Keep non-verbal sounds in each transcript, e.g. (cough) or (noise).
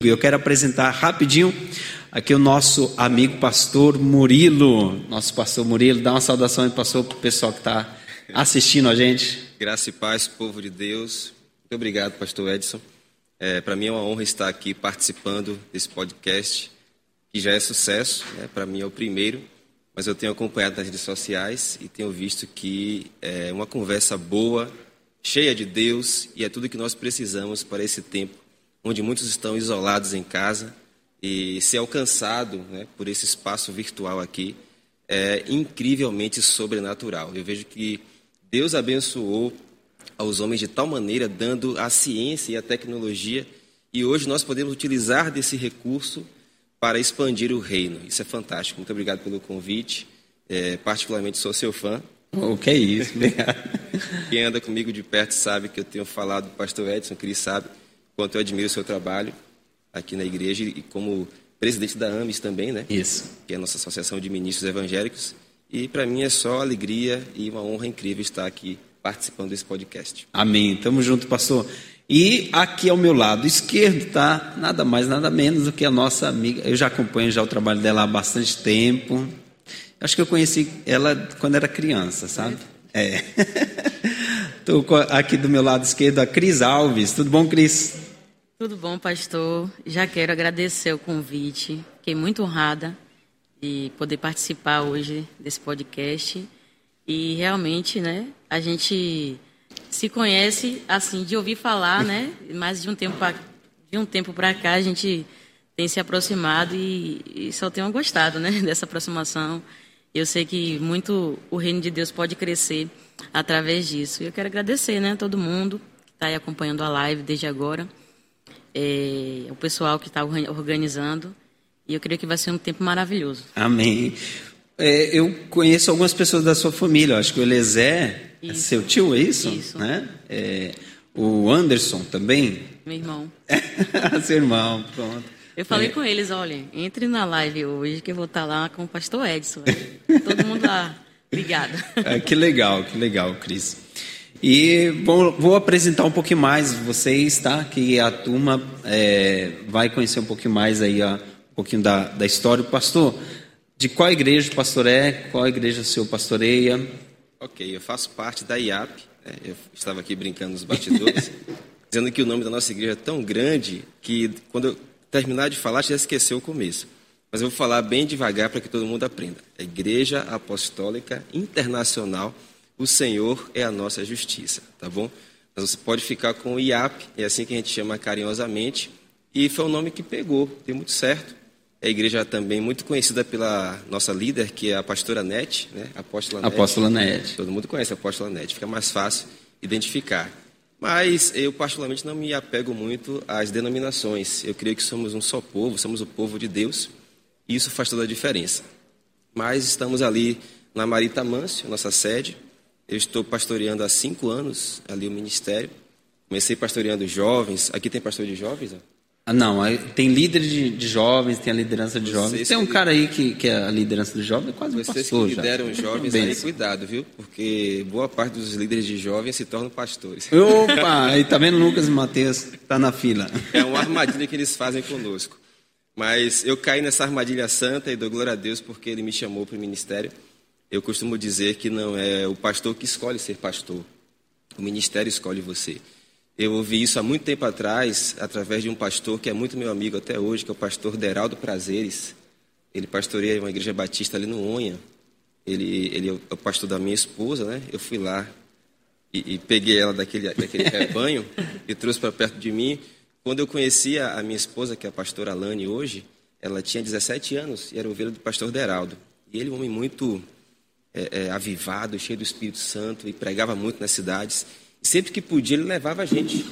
Eu quero apresentar rapidinho aqui o nosso amigo pastor Murilo. Nosso pastor Murilo, dá uma saudação aí, pastor, para o pessoal que está assistindo a gente. Graça e paz, povo de Deus. Muito obrigado, pastor Edson. É, para mim é uma honra estar aqui participando desse podcast, que já é sucesso, né? para mim é o primeiro, mas eu tenho acompanhado nas redes sociais e tenho visto que é uma conversa boa, cheia de Deus, e é tudo que nós precisamos para esse tempo onde muitos estão isolados em casa e ser alcançado né, por esse espaço virtual aqui é incrivelmente sobrenatural. Eu vejo que Deus abençoou aos homens de tal maneira, dando a ciência e a tecnologia, e hoje nós podemos utilizar desse recurso para expandir o reino. Isso é fantástico. Muito obrigado pelo convite. É, particularmente sou seu fã. O que é isso? Obrigado. Quem anda comigo de perto sabe que eu tenho falado do pastor Edson, ele sabe quanto eu admiro o seu trabalho aqui na igreja e como presidente da AMES também, né? Isso. Que é a nossa Associação de Ministros Evangélicos. E para mim é só alegria e uma honra incrível estar aqui participando desse podcast. Amém. Tamo junto, pastor. E aqui ao meu lado esquerdo tá nada mais, nada menos do que a nossa amiga. Eu já acompanho já o trabalho dela há bastante tempo. Acho que eu conheci ela quando era criança, sabe? É. (laughs) Estou aqui do meu lado esquerdo a Cris Alves. Tudo bom, Cris? Tudo bom, pastor? Já quero agradecer o convite. Fiquei muito honrada de poder participar hoje desse podcast. E realmente, né, a gente se conhece assim de ouvir falar, né? Mas de um tempo pra, de um tempo para cá a gente tem se aproximado e, e só tenho gostado, né, (laughs) dessa aproximação. Eu sei que muito o reino de Deus pode crescer através disso. E eu quero agradecer, né, a todo mundo que está aí acompanhando a live desde agora é, o pessoal que está organizando. E eu creio que vai ser um tempo maravilhoso. Amém. É, eu conheço algumas pessoas da sua família. Eu acho que o Eliezer é seu tio, é isso? Isso. Né? É, o Anderson também. Meu irmão. (laughs) seu irmão, pronto. Eu falei é. com eles, olhem, entre na live hoje que eu vou estar lá com o pastor Edson. Todo mundo lá ligado. (laughs) É, que legal, que legal, Cris. E vou, vou, apresentar um pouquinho mais vocês, tá? Que a turma é, vai conhecer um pouquinho mais aí, um pouquinho da, da história. Pastor, de qual igreja o pastor é? Qual igreja o senhor pastoreia? Ok, eu faço parte da IAP. Né? Eu estava aqui brincando nos bastidores, (laughs) dizendo que o nome da nossa igreja é tão grande que quando eu terminar de falar, já esqueceu o começo. Mas eu vou falar bem devagar para que todo mundo aprenda. É Igreja Apostólica Internacional o Senhor é a nossa justiça, tá bom? Mas você pode ficar com o IAP, é assim que a gente chama carinhosamente, e foi um nome que pegou, deu muito certo. É a igreja também muito conhecida pela nossa líder, que é a pastora Nete, né? Apóstola Nete. Apóstola Nete. Todo mundo conhece a Apóstola Nete, fica mais fácil identificar. Mas eu, particularmente, não me apego muito às denominações. Eu creio que somos um só povo, somos o povo de Deus, e isso faz toda a diferença. Mas estamos ali na Marita Mâncio, nossa sede, eu estou pastoreando há cinco anos ali o ministério. Comecei pastoreando jovens. Aqui tem pastor de jovens? Ah, não, tem líder de, de, jovens, tem a liderança de jovens. Vocês tem um cara aí que, que é a liderança de jovens, é quase um Vocês pastor que lideram já. jovens, aí cuidado, viu? Porque boa parte dos líderes de jovens se tornam pastores. Opa, aí tá vendo Lucas e Mateus, tá na fila. É uma armadilha que eles fazem conosco. Mas eu caí nessa armadilha santa e dou glória a Deus porque ele me chamou para o ministério. Eu costumo dizer que não é o pastor que escolhe ser pastor, o ministério escolhe você. Eu ouvi isso há muito tempo atrás, através de um pastor que é muito meu amigo até hoje, que é o pastor Deraldo Prazeres. Ele pastoreia uma igreja batista ali no Onha. Ele, ele é o pastor da minha esposa, né? Eu fui lá e, e peguei ela daquele, daquele (laughs) rebanho e trouxe para perto de mim. Quando eu conhecia a minha esposa, que é a pastora Alane hoje, ela tinha 17 anos e era ovelha do pastor Deraldo. E ele é um homem muito é, é, avivado, cheio do Espírito Santo e pregava muito nas cidades. Sempre que podia, ele levava a gente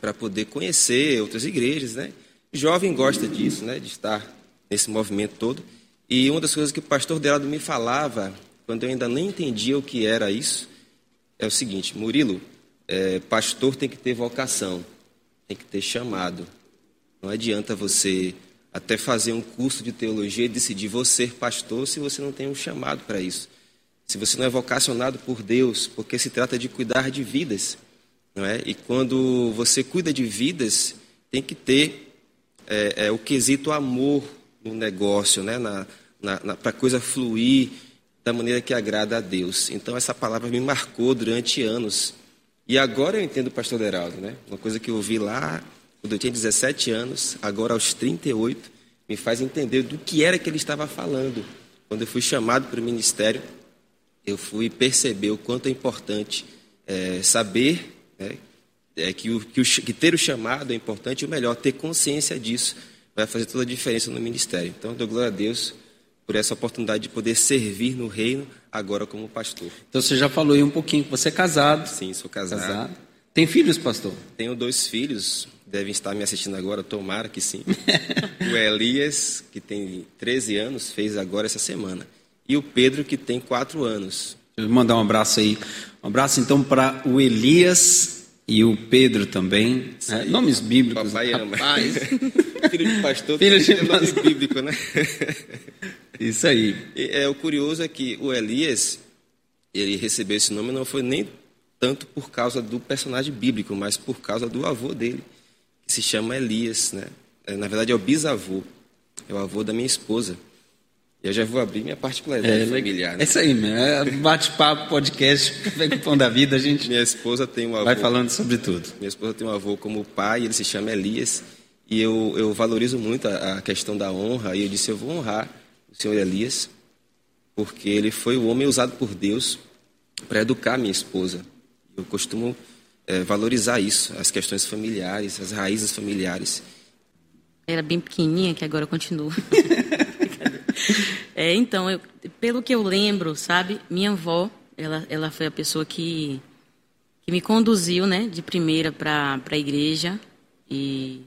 para poder conhecer outras igrejas, né? Jovem gosta disso, né? De estar nesse movimento todo. E uma das coisas que o pastor Delado me falava, quando eu ainda nem entendia o que era isso, é o seguinte: Murilo, é, pastor tem que ter vocação, tem que ter chamado. Não adianta você até fazer um curso de teologia e decidir você pastor se você não tem um chamado para isso se você não é vocacionado por Deus, porque se trata de cuidar de vidas, não é? E quando você cuida de vidas, tem que ter é, é o quesito amor no negócio, né? na, na, na para coisa fluir da maneira que agrada a Deus. Então, essa palavra me marcou durante anos. E agora eu entendo o pastor Heraldo, né? Uma coisa que eu ouvi lá quando eu tinha 17 anos, agora aos 38, me faz entender do que era que ele estava falando. Quando eu fui chamado para o ministério, eu fui perceber o quanto é importante é, saber né, é, que, o, que, o, que ter o chamado é importante, e o melhor, ter consciência disso vai fazer toda a diferença no ministério. Então, dou glória a Deus por essa oportunidade de poder servir no reino agora como pastor. Então você já falou aí um pouquinho que você é casado. Sim, sou casado. casado. Tem filhos, pastor? Tenho dois filhos, devem estar me assistindo agora, tomara que sim. (laughs) o Elias, que tem 13 anos, fez agora essa semana. E o Pedro, que tem 4 anos. Eu vou mandar um abraço aí. Um abraço então para o Elias e o Pedro também. É, nomes bíblicos. Papai ama. (laughs) Filho de pastor, Filho de nome bíblico, né? (laughs) Isso aí. E, é, o curioso é que o Elias, ele recebeu esse nome não foi nem tanto por causa do personagem bíblico, mas por causa do avô dele, que se chama Elias, né? É, na verdade é o bisavô, é o avô da minha esposa. E eu já vou abrir minha particularidade é, familiar. Né? É isso aí, mesmo. É bate-papo, podcast, o pão da vida, a gente. Minha esposa tem um avô. Vai falando sobre tudo. Minha esposa tem um avô como pai, ele se chama Elias. E eu, eu valorizo muito a, a questão da honra. E eu disse: eu vou honrar o senhor Elias, porque ele foi o homem usado por Deus para educar minha esposa. Eu costumo é, valorizar isso, as questões familiares, as raízes familiares. Era bem pequenininha, que agora continua. (laughs) é, então, eu, pelo que eu lembro, sabe, minha avó, ela, ela foi a pessoa que, que me conduziu, né, de primeira para a igreja. E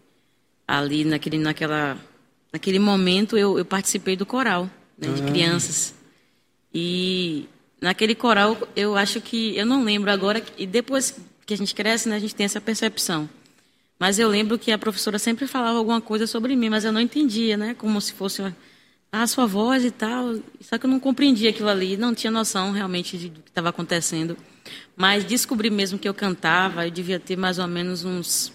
ali naquele, naquela naquele momento eu, eu participei do coral né, de ah. crianças. E naquele coral eu acho que, eu não lembro agora, e depois que a gente cresce, né, a gente tem essa percepção. Mas eu lembro que a professora sempre falava alguma coisa sobre mim, mas eu não entendia, né? Como se fosse a, a sua voz e tal. Só que eu não compreendia aquilo ali, não tinha noção realmente do que estava acontecendo. Mas descobri mesmo que eu cantava, eu devia ter mais ou menos uns.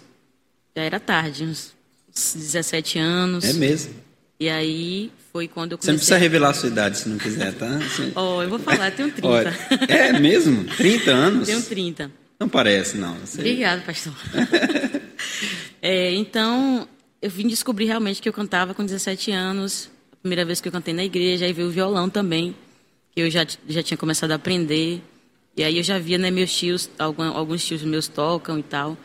Já era tarde, uns 17 anos. É mesmo. E aí foi quando eu comecei... Você não precisa revelar a sua idade se não quiser, tá? Você... (laughs) oh, eu vou falar, eu tenho 30. Olha, é mesmo? 30 anos? Tenho 30. Não parece, não. Você... Obrigada, pastor. (laughs) é, então, eu vim descobrir realmente que eu cantava com 17 anos. A primeira vez que eu cantei na igreja, aí veio o violão também, que eu já, já tinha começado a aprender. E aí eu já via, né, meus tios, alguns, alguns tios meus tocam e tal.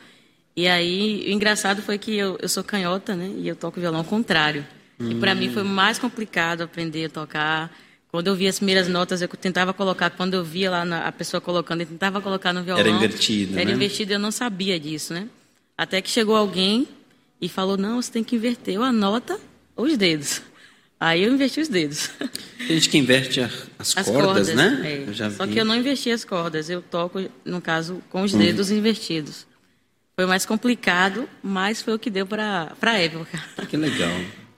E aí, o engraçado foi que eu, eu sou canhota, né? E eu toco violão ao contrário. Hum. E para mim foi mais complicado aprender a tocar. Quando eu via as primeiras notas, eu tentava colocar. Quando eu via lá na, a pessoa colocando, eu tentava colocar no violão. Era invertido, Era né? invertido e eu não sabia disso, né? Até que chegou alguém e falou: não, você tem que inverter ou a nota ou os dedos. Aí eu investi os dedos. Tem gente que inverte as, as cordas, cordas, né? É. Só que eu não investi as cordas, eu toco, no caso, com os dedos hum. invertidos. Foi mais complicado, mas foi o que deu para a época. Que legal.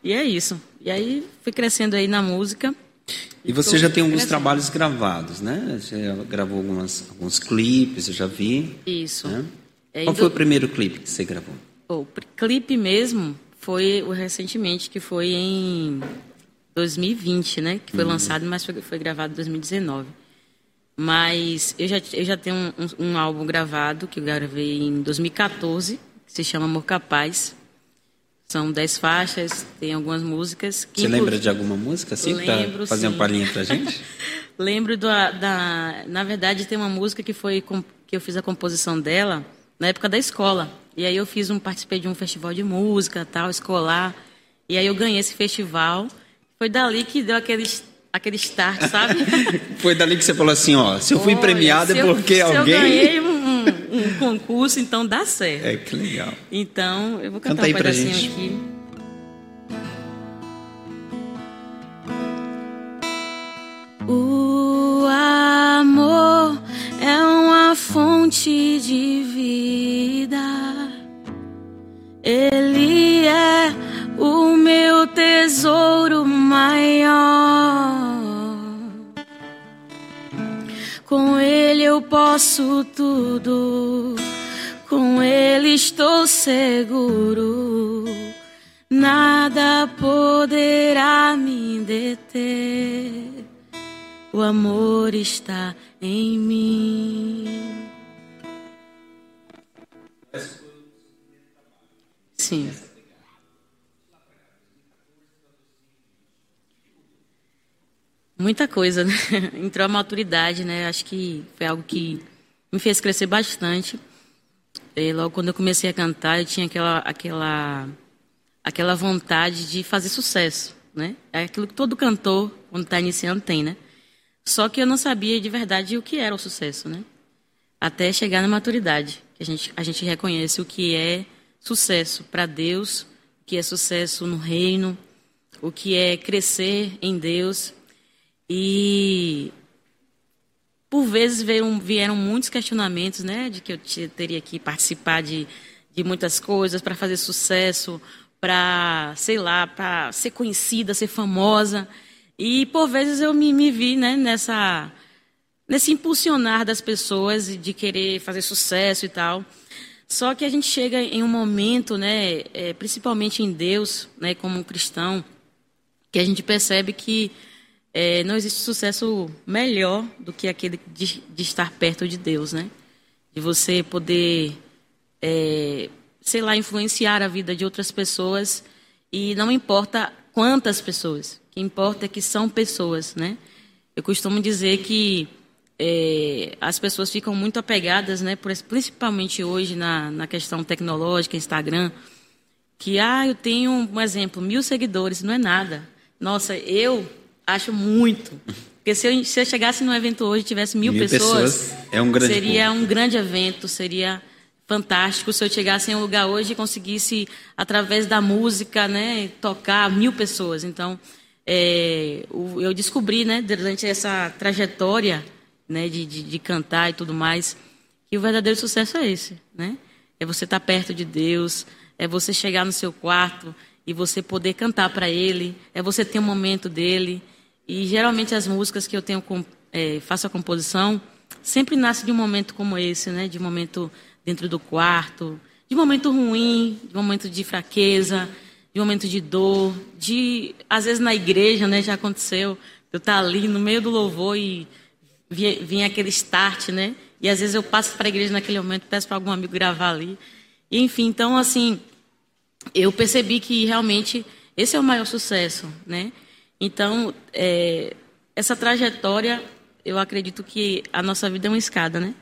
E é isso. E aí fui crescendo aí na música. E você já tem alguns crescendo. trabalhos gravados, né? Você gravou algumas, alguns clipes, eu já vi. Isso. Né? É, Qual foi o primeiro clipe que você gravou? O clipe mesmo foi o recentemente, que foi em 2020, né? Que foi uhum. lançado, mas foi, foi gravado em 2019. Mas eu já, eu já tenho um, um, álbum gravado, que eu gravei em 2014, que se chama Amor Capaz. São dez faixas, tem algumas músicas. Você lembra de alguma música, assim, para fazer sim. uma palhinha para gente? (laughs) Lembro da, da... Na verdade, tem uma música que foi que eu fiz a composição dela na época da escola. E aí eu fiz um participei de um festival de música, tal, escolar. E aí eu ganhei esse festival. Foi dali que deu aqueles aquele start, sabe? (laughs) Foi dali que você falou assim, ó, se eu fui premiada é porque se alguém... Eu ganhei concurso, então dá certo. É, que legal. Então, eu vou cantar Canta um pedacinho gente. aqui. O amor é uma fonte de vida. Ele é o meu tesouro maior. Com Ele eu posso tudo, com Ele estou seguro. nada poderá me deter. O amor está em mim. Sim. Muita coisa, né? (laughs) Entrou a maturidade, né? Acho que foi algo que me fez crescer bastante. E logo quando eu comecei a cantar, eu tinha aquela, aquela, aquela vontade de fazer sucesso, né? É aquilo que todo cantor, quando está iniciando, tem, né? Só que eu não sabia de verdade o que era o sucesso, né? Até chegar na maturidade, que a gente, a gente reconhece o que é sucesso para Deus, o que é sucesso no reino, o que é crescer em Deus e por vezes vieram, vieram muitos questionamentos, né, de que eu teria que participar de, de muitas coisas para fazer sucesso, para, sei lá, para ser conhecida, ser famosa. E por vezes eu me, me vi, né, nessa nesse impulsionar das pessoas de querer fazer sucesso e tal. Só que a gente chega em um momento, né, é, principalmente em Deus, né, como um cristão, que a gente percebe que é, não existe sucesso melhor do que aquele de, de, estar perto de Deus, né? De você poder, é, sei lá, influenciar a vida de outras pessoas e não importa quantas pessoas, o que importa é que são pessoas, né? Eu costumo dizer que é, as pessoas ficam muito apegadas, né? Principalmente hoje na, na questão tecnológica, Instagram, que ah, eu tenho um exemplo, mil seguidores, não é nada. Nossa, eu Acho muito. Porque se eu, se eu chegasse num evento hoje e tivesse mil, mil pessoas, pessoas, é um grande seria ponto. um grande evento, seria fantástico se eu chegasse em um lugar hoje e conseguisse, através da música, né, tocar mil pessoas. Então, é, eu descobri, né, durante essa trajetória né, de, de, de, cantar e tudo mais, que o verdadeiro sucesso é esse, né? É você estar perto de Deus, é você chegar no seu quarto e você poder cantar para Ele, é você ter um momento dele. E geralmente as músicas que eu tenho é, faço a composição sempre nasce de um momento como esse, né? De um momento dentro do quarto, de um momento ruim, de um momento de fraqueza, de um momento de dor, de às vezes na igreja, né? Já aconteceu eu estar tá ali no meio do louvor e vir aquele start, né? E às vezes eu passo para a igreja naquele momento, peço para algum amigo gravar ali. E, enfim, então assim, eu percebi que realmente esse é o maior sucesso, né? Então, é, essa trajetória, eu acredito que a nossa vida é uma escada, né?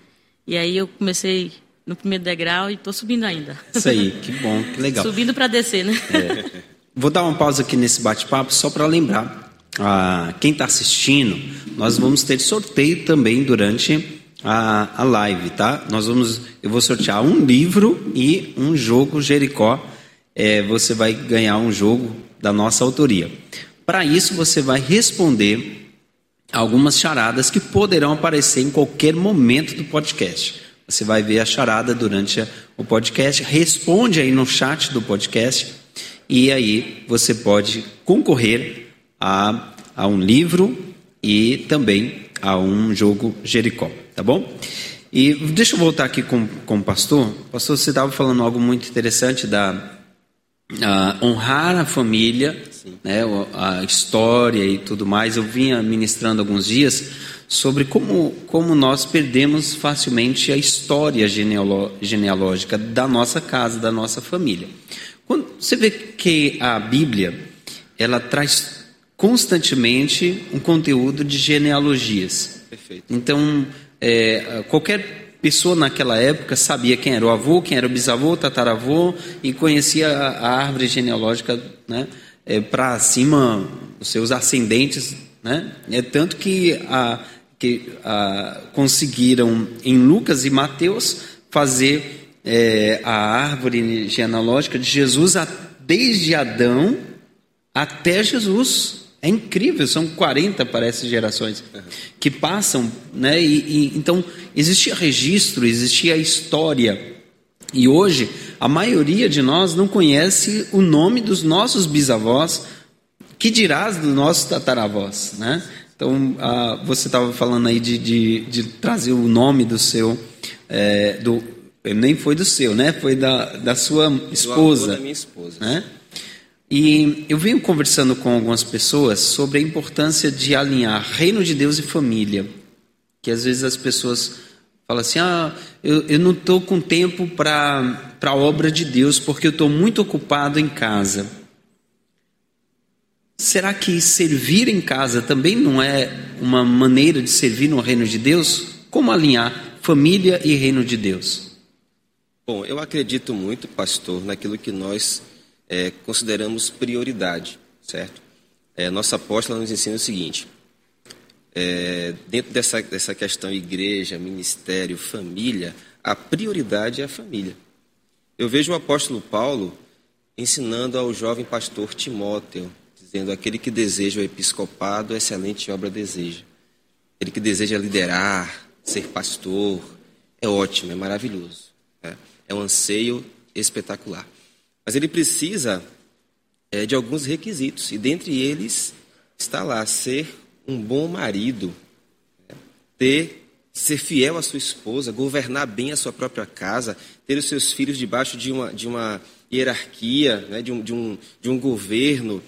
E aí eu comecei no primeiro degrau e estou subindo ainda. Isso aí, que bom, que legal. Subindo para descer, né? É. Vou dar uma pausa aqui nesse bate-papo só para lembrar a quem está assistindo, nós vamos ter sorteio também durante a, a live, tá? Nós vamos, eu vou sortear um livro e um jogo Jericó. É, você vai ganhar um jogo da nossa autoria. Para isso, você vai responder algumas charadas que poderão aparecer em qualquer momento do podcast. Você vai ver a charada durante o podcast, responde aí no chat do podcast e aí você pode concorrer a, a um livro e também a um jogo Jericó, tá bom? E deixa eu voltar aqui com, com o pastor. Pastor, você estava falando algo muito interessante da uh, honrar a família, né, a história e tudo mais. Eu vinha ministrando alguns dias sobre como, como nós perdemos facilmente a história genealógica da nossa casa, da nossa família. Quando você vê que a Bíblia ela traz constantemente um conteúdo de genealogias. Perfeito. Então, é, qualquer pessoa naquela época sabia quem era o avô, quem era o bisavô, o tataravô e conhecia a, árvore genealógica né, é, para cima, os seus ascendentes. Né? É tanto que, a, que a, conseguiram em Lucas e Mateus fazer é, a árvore genealógica de Jesus a, desde Adão até Jesus. É incrível, são 40, parece, gerações que passam, né? E, e, então, existia registro, existia história. E hoje, a maioria de nós não conhece o nome dos nossos bisavós, que dirás dos nossos tataravós, né? Então, ah, você estava falando aí de, de, de, trazer o nome do seu, é, do, nem foi do seu, né? Foi da, da sua esposa. da minha esposa. Né? E eu venho conversando com algumas pessoas sobre a importância de alinhar reino de Deus e família. Que às vezes as pessoas falam assim: ah, eu, eu não estou com tempo para a obra de Deus porque eu estou muito ocupado em casa. Será que servir em casa também não é uma maneira de servir no reino de Deus? Como alinhar família e reino de Deus? Bom, eu acredito muito, pastor, naquilo que nós é, consideramos prioridade, certo? É, nossa apóstola nos ensina o seguinte: é, dentro dessa, dessa questão igreja, ministério, família, a prioridade é a família. Eu vejo o apóstolo Paulo ensinando ao jovem pastor Timóteo, dizendo: aquele que deseja o episcopado, excelente obra deseja. Aquele que deseja liderar, ser pastor, é ótimo, é maravilhoso. É, é um anseio espetacular. Mas ele precisa é, de alguns requisitos, e dentre eles está lá ser um bom marido, né? ter ser fiel à sua esposa, governar bem a sua própria casa, ter os seus filhos debaixo de uma, de uma hierarquia, né? de, um, de, um, de um governo,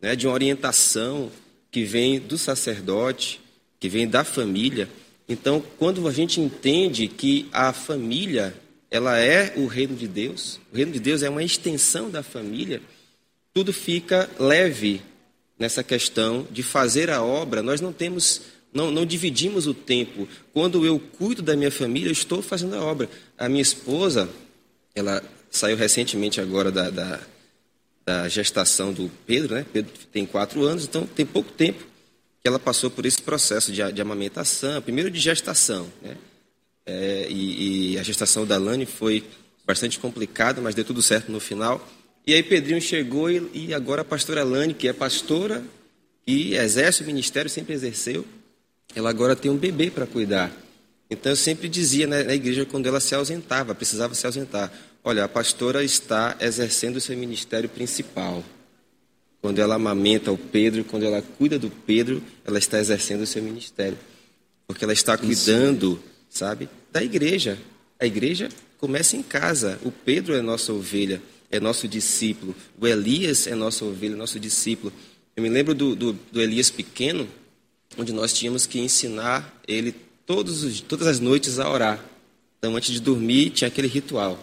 né? de uma orientação que vem do sacerdote, que vem da família. Então, quando a gente entende que a família ela é o reino de Deus, o reino de Deus é uma extensão da família, tudo fica leve nessa questão de fazer a obra. Nós não temos, não, não dividimos o tempo. Quando eu cuido da minha família, eu estou fazendo a obra. A minha esposa, ela saiu recentemente agora da, da, da gestação do Pedro, né? Pedro tem quatro anos, então tem pouco tempo que ela passou por esse processo de, de amamentação, primeiro de gestação, né? É, e, e, a gestação da Lani foi bastante complicada, mas deu tudo certo no final. E aí Pedrinho chegou e, e agora a pastora Lani, que é pastora e exerce o ministério, sempre exerceu, ela agora tem um bebê para cuidar. Então eu sempre dizia né, na igreja quando ela se ausentava, precisava se ausentar. Olha, a pastora está exercendo o seu ministério principal. Quando ela amamenta o Pedro, quando ela cuida do Pedro, ela está exercendo o seu ministério. Porque ela está cuidando Isso sabe? Da igreja. A igreja começa em casa. O Pedro é nossa ovelha, é nosso discípulo. O Elias é nossa ovelha, nosso discípulo. Eu me lembro do, do, do Elias pequeno, onde nós tínhamos que ensinar ele os, todas as noites a orar. Então, antes de dormir, tinha aquele ritual.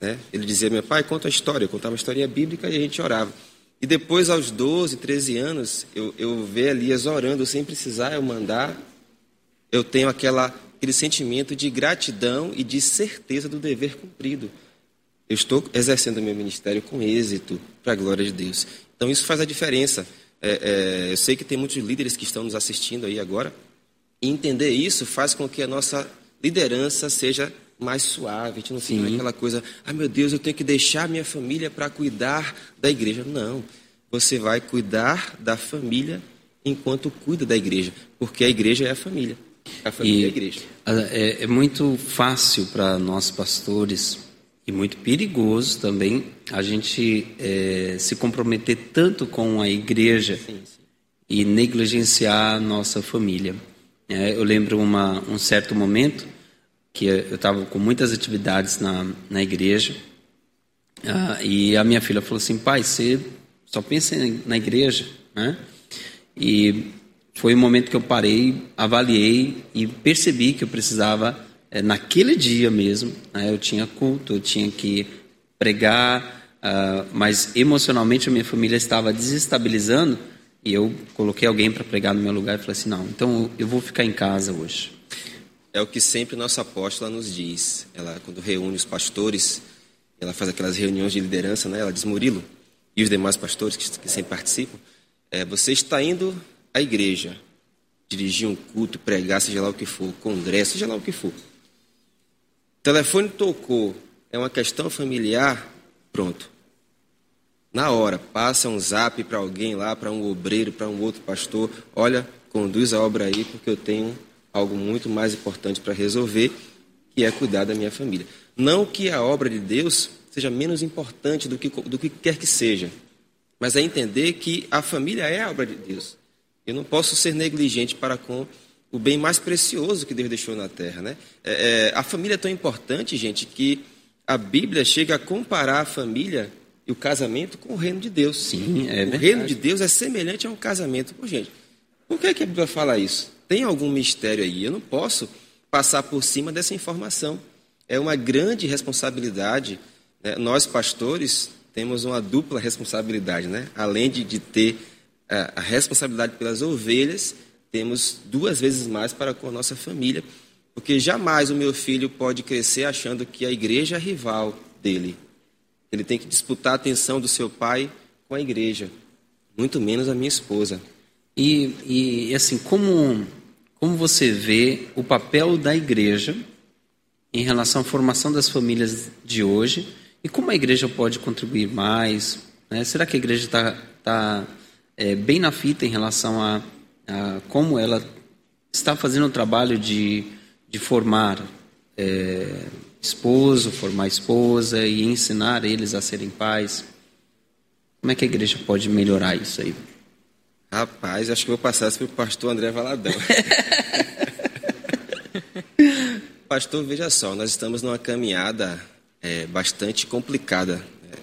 Né? Ele dizia: Meu pai, conta a história. Eu contava uma historinha bíblica e a gente orava. E depois, aos 12, 13 anos, eu, eu ver Elias orando sem precisar eu mandar. Eu tenho aquela aquele sentimento de gratidão e de certeza do dever cumprido. Eu estou exercendo o meu ministério com êxito, para a glória de Deus. Então, isso faz a diferença. É, é, eu sei que tem muitos líderes que estão nos assistindo aí agora, e entender isso faz com que a nossa liderança seja mais suave. A gente não fica aquela coisa, ah, meu Deus, eu tenho que deixar minha família para cuidar da igreja. Não. Você vai cuidar da família enquanto cuida da igreja, porque a igreja é a família. A família e, a igreja. É, é muito fácil para nós pastores e muito perigoso também a gente é, se comprometer tanto com a igreja sim, sim. e negligenciar a nossa família. É, eu lembro uma, um certo momento que eu estava com muitas atividades na, na igreja ah, e a minha filha falou assim, pai, você só pensa na igreja, né? E foi o momento que eu parei, avaliei e percebi que eu precisava, é, naquele dia mesmo, né, eu tinha culto, eu tinha que pregar, uh, mas emocionalmente a minha família estava desestabilizando e eu coloquei alguém para pregar no meu lugar e falei assim: não, então eu vou ficar em casa hoje. É o que sempre nossa apóstola nos diz. Ela, quando reúne os pastores, ela faz aquelas reuniões de liderança, né? ela diz: Murilo e os demais pastores que, que sempre participam, é, você está indo a igreja, dirigir um culto, pregar, seja lá o que for, congresso, seja lá o que for. Telefone tocou, é uma questão familiar, pronto. Na hora, passa um zap para alguém lá, para um obreiro, para um outro pastor, olha, conduz a obra aí, porque eu tenho algo muito mais importante para resolver, que é cuidar da minha família. Não que a obra de Deus seja menos importante do que, do que quer que seja, mas é entender que a família é a obra de Deus. Eu não posso ser negligente para com o bem mais precioso que Deus deixou na terra. Né? É, é, a família é tão importante, gente, que a Bíblia chega a comparar a família e o casamento com o reino de Deus. Sim, é O verdade. reino de Deus é semelhante a um casamento. Pô, gente, por que, que a Bíblia fala isso? Tem algum mistério aí? Eu não posso passar por cima dessa informação. É uma grande responsabilidade. né? Nós, pastores, temos uma dupla responsabilidade. Né? Além de, de ter a, a responsabilidade pelas ovelhas, temos duas vezes mais para com a nossa família. Porque jamais o meu filho pode crescer achando que a igreja é rival dele. Ele tem que disputar a atenção do seu pai com a igreja, muito menos a minha esposa. E, e assim, como, como você vê o papel da igreja em relação à formação das famílias de hoje e como a igreja pode contribuir mais? né? Será que a igreja está tá, é, bem na fita em relação a, a como ela está fazendo o trabalho de, de formar é, esposo, formar esposa e ensinar eles a serem pais? Como é que a igreja pode melhorar isso aí? Rapaz, acho que vou passar isso para o pastor André Valadão. (laughs) pastor, veja só, nós estamos numa caminhada é, bastante complicada né,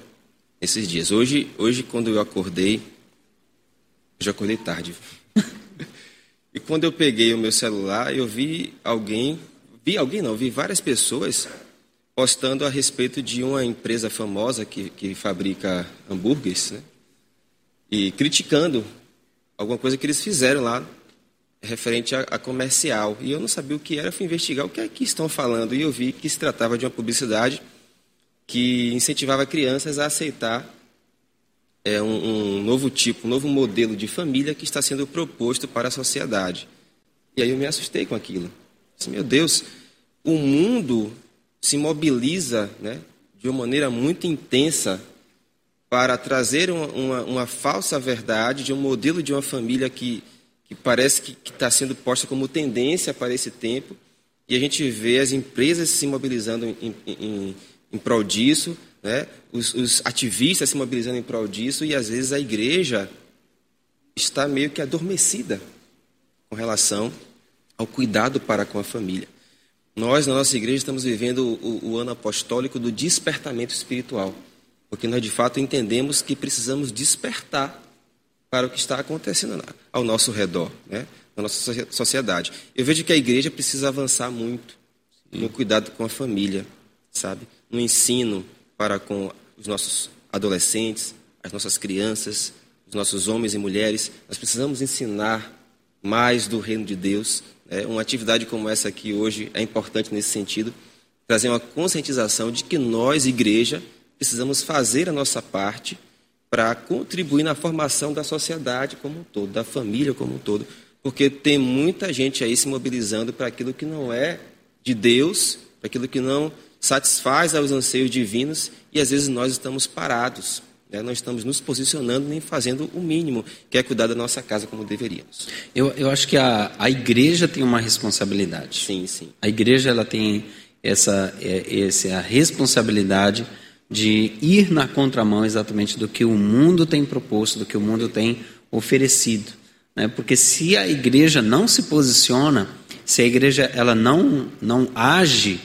esses dias. Hoje, hoje, quando eu acordei, eu já acordei tarde. (laughs) e quando eu peguei o meu celular, eu vi alguém, vi alguém não, vi várias pessoas postando a respeito de uma empresa famosa que, que fabrica hambúrgueres, né? E criticando alguma coisa que eles fizeram lá referente a, a, comercial. E eu não sabia o que era, fui investigar o que é que estão falando e eu vi que se tratava de uma publicidade que incentivava crianças a aceitar é, um, um novo tipo, um novo modelo de família que está sendo proposto para a sociedade. E aí eu me assustei com aquilo. Disse, meu Deus, o mundo se mobiliza né, de uma maneira muito intensa para trazer uma, uma, uma, falsa verdade de um modelo de uma família que, que parece que está sendo posta como tendência para esse tempo, e a gente vê as empresas se mobilizando em, em, em prol disso, né? os, os ativistas se mobilizando em prol disso, e às vezes a igreja está meio que adormecida com relação ao cuidado para com a família. Nós, na nossa igreja, estamos vivendo o, o ano apostólico do despertamento espiritual porque nós de fato entendemos que precisamos despertar para o que está acontecendo ao nosso redor, né? na nossa sociedade. Eu vejo que a igreja precisa avançar muito no cuidado com a família, sabe? No ensino para com os nossos adolescentes, as nossas crianças, os nossos homens e mulheres. Nós precisamos ensinar mais do reino de Deus. Né? Uma atividade como essa aqui hoje é importante nesse sentido, trazer uma conscientização de que nós, igreja, precisamos fazer a nossa parte para contribuir na formação da sociedade como um todo, da família como um todo, porque tem muita gente aí se mobilizando para aquilo que não é de Deus, para aquilo que não satisfaz aos anseios divinos, e às vezes nós estamos parados, né? não estamos nos posicionando nem fazendo o mínimo, que é cuidar da nossa casa como deveríamos. Eu, eu acho que a, a igreja tem uma responsabilidade. Sim, sim. A igreja ela tem essa, é, essa responsabilidade de ir na contramão exatamente do que o mundo tem proposto, do que o mundo tem oferecido. Né? Porque se a igreja não se posiciona, se a igreja ela não, não age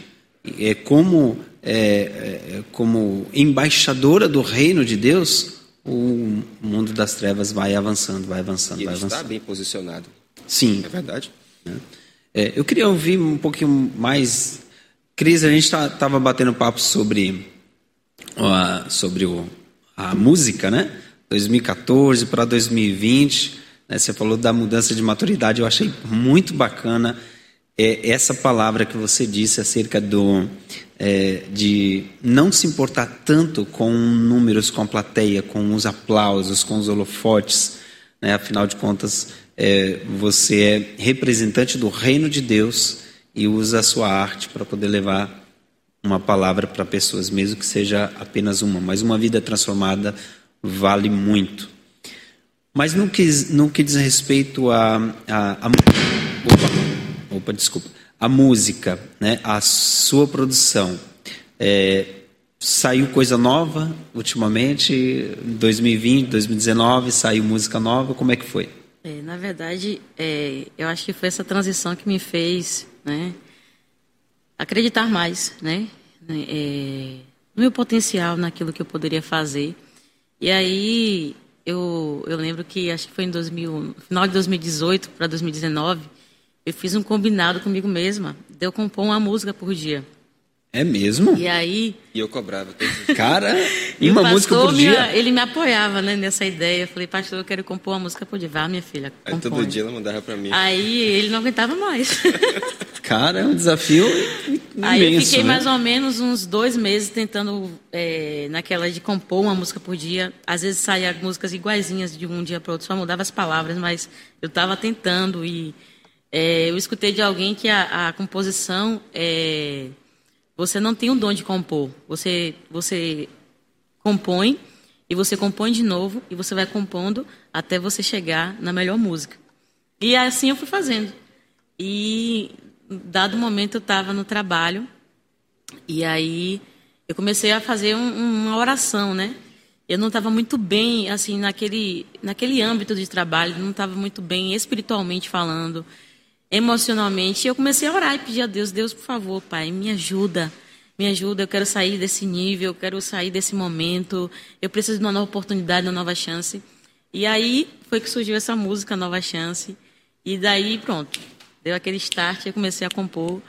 é, como, é, é, como embaixadora do reino de Deus, o mundo das trevas vai avançando, vai avançando, e vai avançando. está bem posicionado. Sim. É verdade. É, eu queria ouvir um pouquinho mais. Cris, a gente estava batendo papo sobre sobre o, a música, né? 2014 para 2020. Né? Você falou da mudança de maturidade, eu achei muito bacana é, essa palavra que você disse acerca do é, de não se importar tanto com números, com a plateia, com os aplausos, com os holofotes. Né? Afinal de contas, é, você é representante do reino de Deus e usa a sua arte para poder levar uma palavra para pessoas, mesmo que seja apenas uma, mas uma vida transformada vale muito. Mas no que, no que diz respeito a, a, a desculpa, a música, né, a sua produção, é, saiu coisa nova ultimamente, 2020, 2019, saiu música nova, como é que foi? É, na verdade, é, eu acho que foi essa transição que me fez, né, acreditar mais, né? É, no meu potencial, naquilo que eu poderia fazer. E aí eu, eu lembro que acho que foi em 2000, final de 2018 para 2019, eu fiz um combinado comigo mesma de eu compor uma música por dia. É mesmo? E aí. E eu cobrava. Cara, (laughs) e uma música por dia. minha- ele me apoiava né, nessa ideia. Eu falei, pastor, eu quero compor uma música por dia. Vá, minha filha. Aí compõe. todo dia ela mandava pra mim. Aí ele não aguentava mais. (laughs) Cara, é um desafio (laughs) Aí eu imenso, fiquei né? mais ou menos uns dois meses tentando, é, naquela de compor uma música por dia. Às vezes saía músicas iguaizinhas de um dia para outro, só mudava as palavras, mas eu estava tentando. E é, eu escutei de alguém que a, a composição é. Você não tem o dom de compor. Você, você compõe e você compõe de novo e você vai compondo até você chegar na melhor música. E assim eu fui fazendo. E dado momento eu estava no trabalho e aí eu comecei a fazer um- uma oração, né? Eu não estava muito bem assim naquele naquele âmbito de trabalho, não estava muito bem espiritualmente falando, emocionalmente. E eu comecei a orar e pedir a Deus, Deus, por favor, Pai, me ajuda. Me ajuda, eu quero sair desse nível, eu quero sair desse momento. Eu preciso de uma nova oportunidade, uma nova chance. E aí foi que surgiu essa música Nova Chance. E daí, pronto, deu aquele start, eu comecei a compor.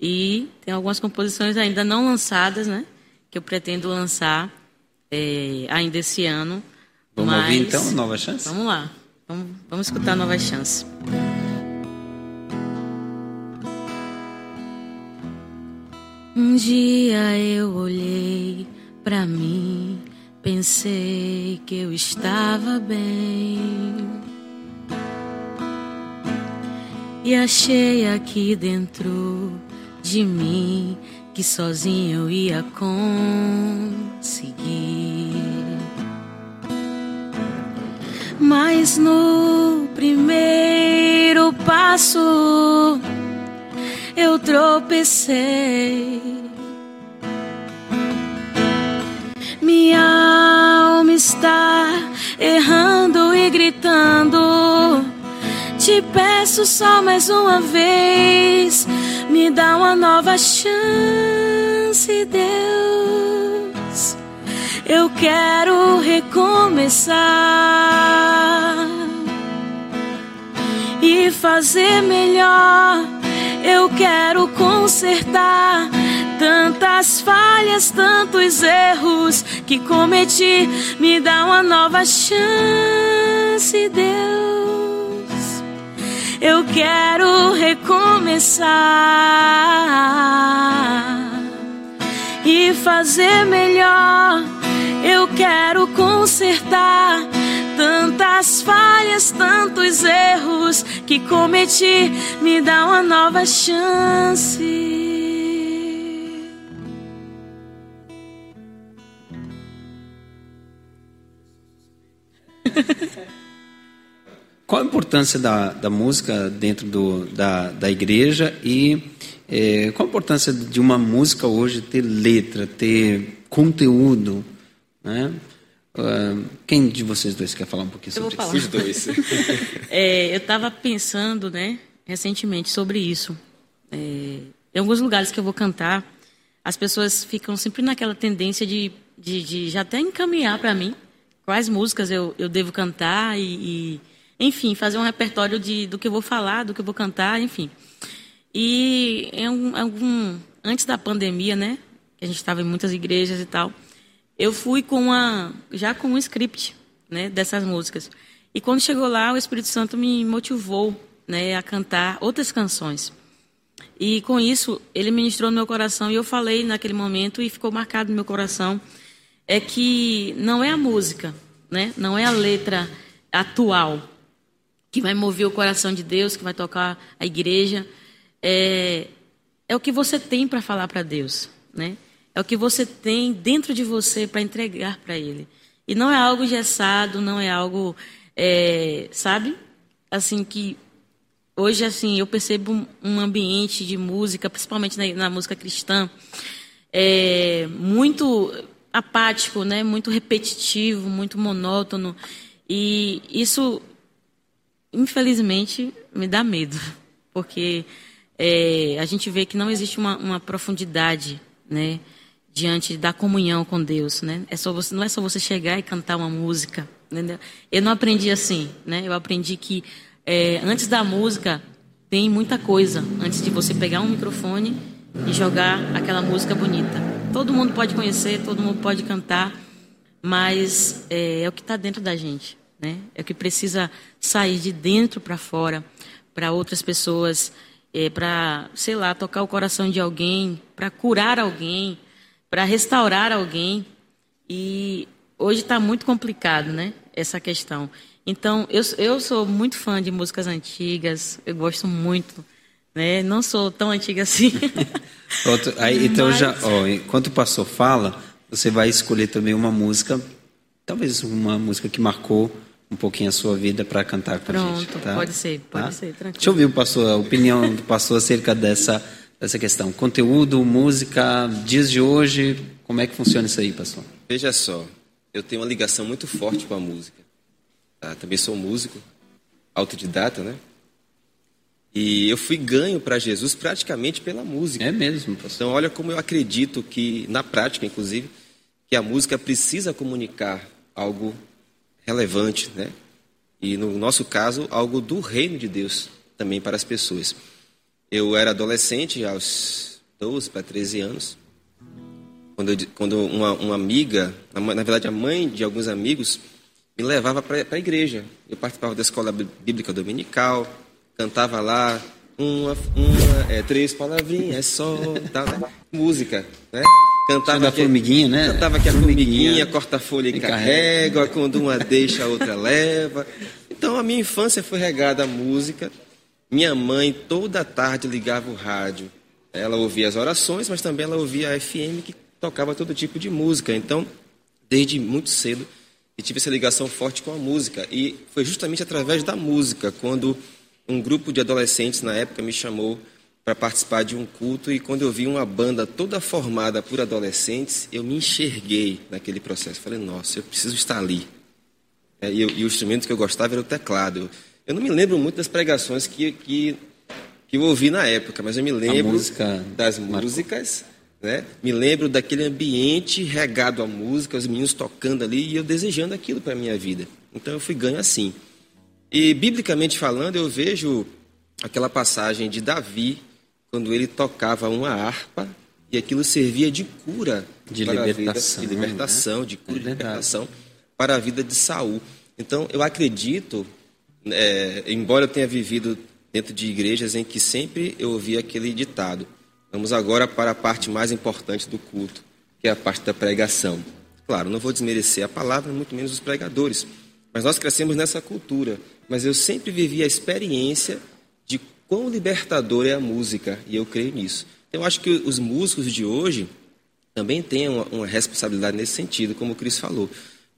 E tem algumas composições ainda não lançadas, né? Que eu pretendo lançar é, ainda esse ano. Vamos mas... ouvir então Nova Chance? Vamos lá. Vamos, vamos escutar Nova Chance. Um dia eu olhei pra mim, pensei que eu estava bem. E achei aqui dentro de mim que sozinho eu ia conseguir. Mas no primeiro passo eu tropecei. Minha alma está errando e gritando. Te peço só mais uma vez, me dá uma nova chance, Deus. Eu quero recomeçar e fazer melhor. Eu quero consertar tantas falhas, tantos erros que cometi. Me dá uma nova chance, Deus. Eu quero recomeçar e fazer melhor. Eu quero consertar tantas falhas, tantos erros que cometi. Me dá uma nova chance. Qual a importância da, da música dentro do, da, da igreja e eh, qual a importância de uma música hoje ter letra, ter conteúdo? Né? Ah, quem de vocês dois quer falar um pouquinho Eu vou sobre falar. isso? Os dois. (laughs) É, eu estava pensando, né, recentemente sobre isso. É, em alguns lugares que eu vou cantar, as pessoas ficam sempre naquela tendência de, de, de já até encaminhar para mim quais músicas eu, eu devo cantar e, e, enfim, fazer um repertório de, do que eu vou falar, do que eu vou cantar, enfim. E em algum- antes da pandemia, né, que a gente estava em muitas igrejas e tal, eu fui com uma já com um script, né, dessas músicas. E quando chegou lá, o Espírito Santo me motivou, né, a cantar outras canções. E com isso, ele ministrou no meu coração e eu falei naquele momento e ficou marcado no meu coração é que não é a música, né? Não é a letra atual que vai mover o coração de Deus, que vai tocar a igreja. É, é o que você tem para falar para Deus, né? É o que você tem dentro de você para entregar para Ele. E não é algo engessado, não é algo, é, sabe? Assim que hoje assim eu percebo um ambiente de música, principalmente na, na música cristã, é, muito apático, né? Muito repetitivo, muito monótono. E isso infelizmente, me dá medo, porque é, a gente vê que não existe uma, uma profundidade, né? Diante da comunhão com Deus, né? É só você, não é só você chegar e cantar uma música, entendeu? Eu não aprendi assim, né? Eu aprendi que é, antes da música tem muita coisa antes de você pegar um microfone e jogar aquela música bonita. Todo mundo pode conhecer, todo mundo pode cantar, mas é, é o que está dentro da gente, né? É o que precisa sair de dentro para fora, para outras pessoas, é, para sei lá tocar o coração de alguém, para curar alguém, para restaurar alguém. E hoje está muito complicado, né? Essa questão. Então, eu, eu sou muito fã de músicas antigas, eu gosto muito. Né? Não sou tão antiga assim. (laughs) Pronto, aí, então Mas... já, ó, enquanto o pastor fala, você vai escolher também uma música, talvez uma música que marcou um pouquinho a sua vida para cantar com Pronto, a gente. Tá? pode ser, pode tá? ser, tranquilo. Deixa eu ouvir o pastor, a opinião do pastor acerca dessa, dessa questão. Conteúdo, música, dias de hoje, como é que funciona isso aí, pastor? Veja só, eu tenho uma ligação muito forte com a música. Tá? Também sou músico, autodidata, né? E eu fui ganho para Jesus praticamente pela música. É mesmo, pastor. Então, olha como eu acredito que, na prática, inclusive, que a música precisa comunicar algo relevante, né? E no nosso caso, algo do reino de Deus também para as pessoas. Eu era adolescente, aos 12 para 13 anos, quando, eu, quando uma, uma, amiga, na verdade a mãe de alguns amigos, me levava para a igreja. Eu participava da escola bíblica dominical, cantava lá uma, uma é, três palavrinhas só, tal, né? música, né? Cantava da que, formiguinha, né? Cantava que a formiguinha, formiguinha corta a folha e carrega, carrega, quando uma deixa, a outra leva. Então a minha infância foi regada à música. Minha mãe toda tarde ligava o rádio. Ela ouvia as orações, mas também ela ouvia a FM que tocava todo tipo de música. Então, desde muito cedo, eu tive essa ligação forte com a música. E foi justamente através da música, quando um grupo de adolescentes na época me chamou para participar de um culto e quando eu vi uma banda toda formada por adolescentes, eu me enxerguei naquele processo. Falei, nossa, eu preciso estar ali. É, e, e, o instrumento que eu gostava era o teclado. Eu não me lembro muito das pregações que, que, que eu ouvi na época, mas eu me lembro música das músicas, né? me lembro daquele ambiente regado à música, os meninos tocando ali e eu desejando aquilo para a minha vida. Então eu fui ganho assim. E, biblicamente falando, eu vejo aquela passagem de Davi, quando ele tocava uma harpa e aquilo servia de cura de para libertação, a vida, de libertação, né? de cura, é de libertação para a vida de Saul. Então, eu acredito, é, embora eu tenha vivido dentro de igrejas em que sempre eu ouvia aquele ditado. Vamos agora para a parte mais importante do culto, que é a parte da pregação. Claro, não vou desmerecer a palavra, muito menos os pregadores, mas nós crescemos nessa cultura mas eu sempre vivi a experiência de quão libertador é a música, e eu creio nisso. Então, eu acho que os músicos de hoje também têm uma, uma responsabilidade nesse sentido, como o Cris falou,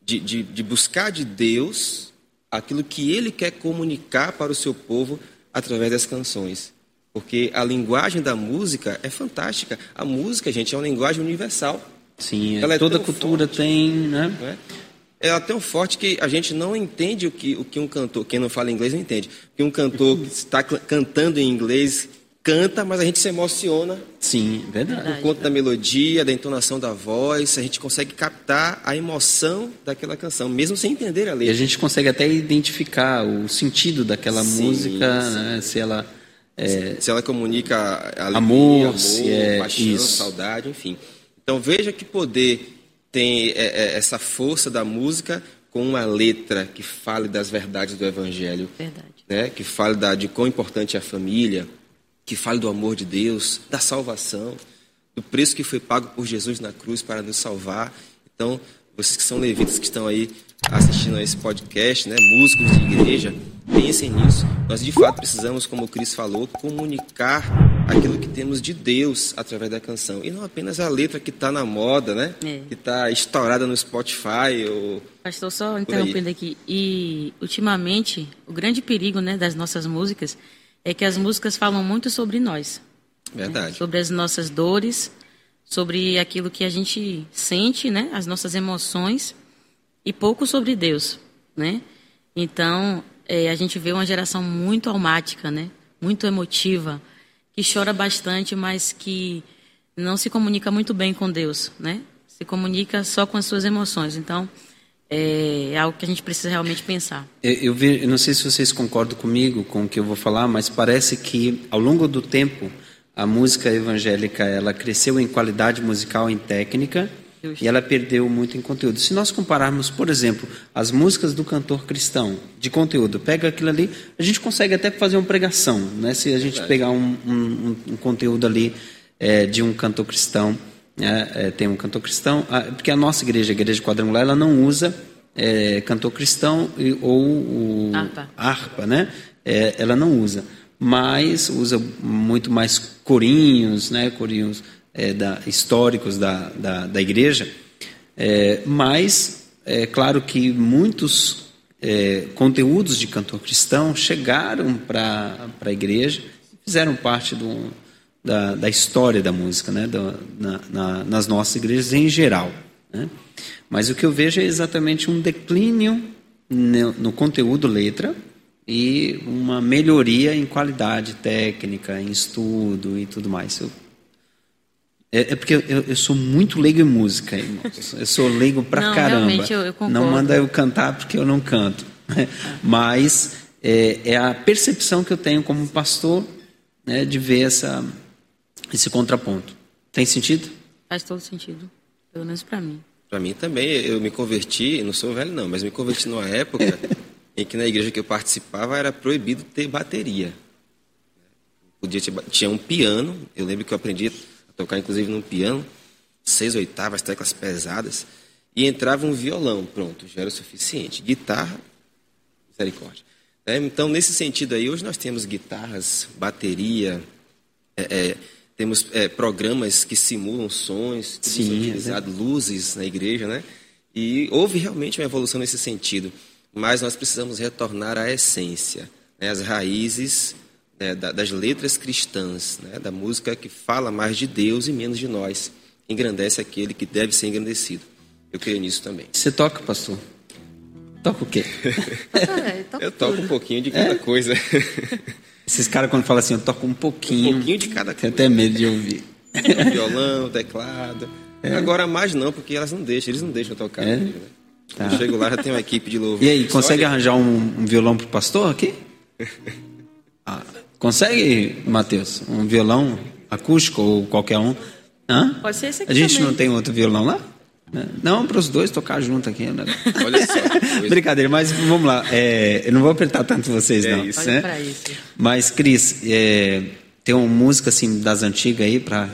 de, de, de buscar de Deus aquilo que ele quer comunicar para o seu povo através das canções. Porque a linguagem da música é fantástica. A música, gente, é uma linguagem universal. Sim, é, toda cultura forte, tem, né? É? ela é tão forte que a gente não entende o que, o que um cantor, quem não fala inglês não entende. Que um cantor que está cantando em inglês canta, mas a gente se emociona. Sim, verdade. Por conta da melodia, da entonação da voz, a gente consegue captar a emoção daquela canção, mesmo sem entender a letra. E a gente consegue até identificar o sentido daquela sim, música, sim. Né? se ela é... se ela comunica alegria, amor, amor se é paixão, isso. saudade, enfim. Então veja que poder tem é, é, essa força da música com uma letra que fale das verdades do Evangelho. Verdade. Né? Que fale da, de quão importante é a família, que fale do amor de Deus, da salvação, do preço que foi pago por Jesus na cruz para nos salvar. Então, vocês que são levitas que estão aí assistindo a esse podcast, né? músicos de igreja, pensem nisso. Nós, de fato, precisamos, como o Cris falou, comunicar aquilo que temos de Deus através da canção. E não apenas a letra que está na moda, né? É. Que está estourada no Spotify. Ou... Pastor, só interrompendo aqui. E, ultimamente, o grande perigo né, das nossas músicas é que as músicas falam muito sobre nós. Verdade. Né? Sobre as nossas dores, sobre aquilo que a gente sente, né? As nossas emoções e pouco sobre Deus, né? Então, é, a gente vê uma geração muito almática, né? Muito emotiva, que chora bastante, mas que não se comunica muito bem com Deus, né? Se comunica só com as suas emoções. Então, é algo que a gente precisa realmente pensar. Eu, vi, eu não sei se vocês concordam comigo com o que eu vou falar, mas parece que ao longo do tempo a música evangélica ela cresceu em qualidade musical, em técnica, Justo. e ela perdeu muito em conteúdo. Se nós compararmos, por exemplo, as músicas do cantor cristão de conteúdo, pega aquilo ali, a gente consegue até fazer uma pregação, né? Se a gente Verdade. pegar um, um, um, conteúdo ali é, de um cantor cristão é, é, tem um cantor cristão, porque a nossa igreja, a igreja quadrangular, ela não usa é, cantor cristão ou o, harpa. harpa, né? É, ela não usa, mas usa muito mais corinhos, né? Corinhos é, da, históricos da, da, da igreja. É, mas é claro que muitos conteúdos de cantor cristão chegaram para a igreja, fizeram parte do da, da história da música, né? Do, na, na, nas nossas igrejas em geral. Né? Mas o que eu vejo é exatamente um declínio no, no conteúdo letra e uma melhoria em qualidade técnica, em estudo e tudo mais. Eu, é, é, porque eu, eu, sou muito leigo em música, irmãos. Eu sou leigo pra não, caramba. Eu, eu não manda eu cantar porque eu não canto. Mas é, é, a percepção que eu tenho como pastor né, de ver essa, esse contraponto. Tem sentido? Faz todo sentido, pelo menos para mim. Para mim também, eu me converti, não sou velho não, mas me converti numa época em que na igreja que eu participava era proibido ter bateria. Podia ter, tinha um piano, eu lembro que eu aprendi a tocar inclusive num piano, seis oitavas, teclas pesadas, e entrava um violão, pronto, já era o suficiente. Guitarra, misericórdia. É, então, nesse sentido aí, hoje nós temos guitarras, bateria, é, é, temos é, programas que simulam sons, Sim, utilizado, é luzes na igreja, né? E houve realmente uma evolução nesse sentido. Mas nós precisamos retornar à essência, né? as raízes né? das letras cristãs, né? da música que fala mais de Deus e menos de nós. Engrandece aquele que deve ser engrandecido. Eu creio nisso também. Você toca, pastor? Toca o quê? eu toco um pouquinho de cada é? coisa. Esses caras, quando falam assim, eu toco um pouquinho. Um pouquinho de cada coisa. Tem até medo de ouvir. violão, teclado. É. Agora mais não, porque elas não deixam, eles não deixam tocar. É? Né? Tá. Eu chego lá, já tem uma equipe de louvor. E aí, consegue Olha... arranjar um, um violão pro pastor aqui? (laughs) Ah, consegue, Matheus? Um violão acústico ou qualquer um? Hã? Pode ser esse aqui A gente também. não tem outro violão lá? Não, para os dois tocar junto aqui. Né? (laughs) Olha só. Brincadeira, mas vamos lá. É, eu não vou apertar tanto vocês, é não. Isso. Né? Isso. Mas, Cris, é, tem uma música assim das antigas aí para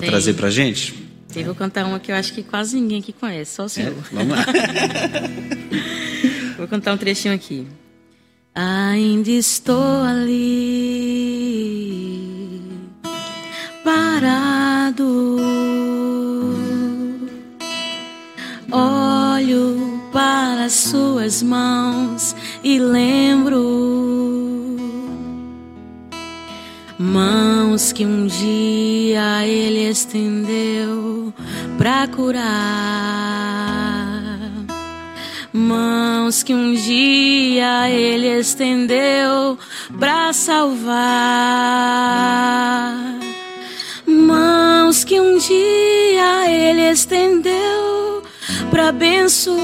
trazer para gente? Eu vou cantar uma que eu acho que quase ninguém aqui conhece, só o senhor. É, vamos lá. (laughs) vou cantar um trechinho aqui. Ainda estou ali, parado para suas mãos e lembro mãos que um dia ele estendeu para curar, mãos que um dia ele estendeu para salvar, mãos que um dia ele estendeu para abençoar.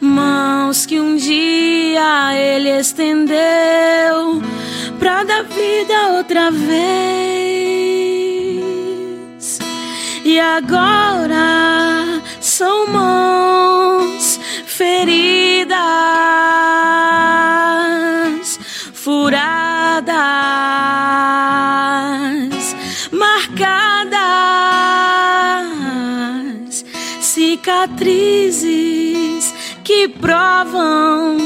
Mãos que um dia ele estendeu para dar vida outra vez. E agora são mãos feridas, furadas, cicatrizes que provam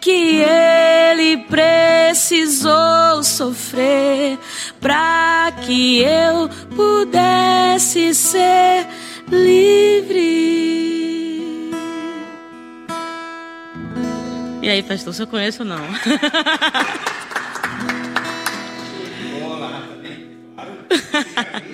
que ele precisou sofrer para que eu pudesse ser livre. E aí, pastor, você conhece ou não? (laughs) (laughs)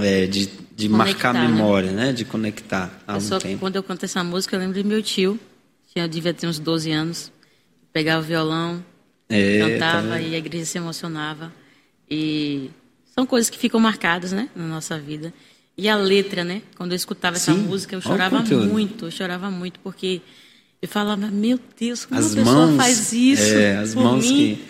é, de, de marcar a né? memória, né? De conectar um só, tempo. quando eu canto essa música, eu lembro de meu tio. Tinha, eu devia ter uns 12 anos. Pegava o violão, É, cantava tá e a igreja se emocionava. E são coisas que ficam marcadas, né, na nossa vida. E a letra, né? Quando eu escutava essa Sim, música, eu chorava muito, eu chorava muito, porque eu falava, meu Deus, como As uma pessoa mãos, faz isso é, as por mãos mim? que,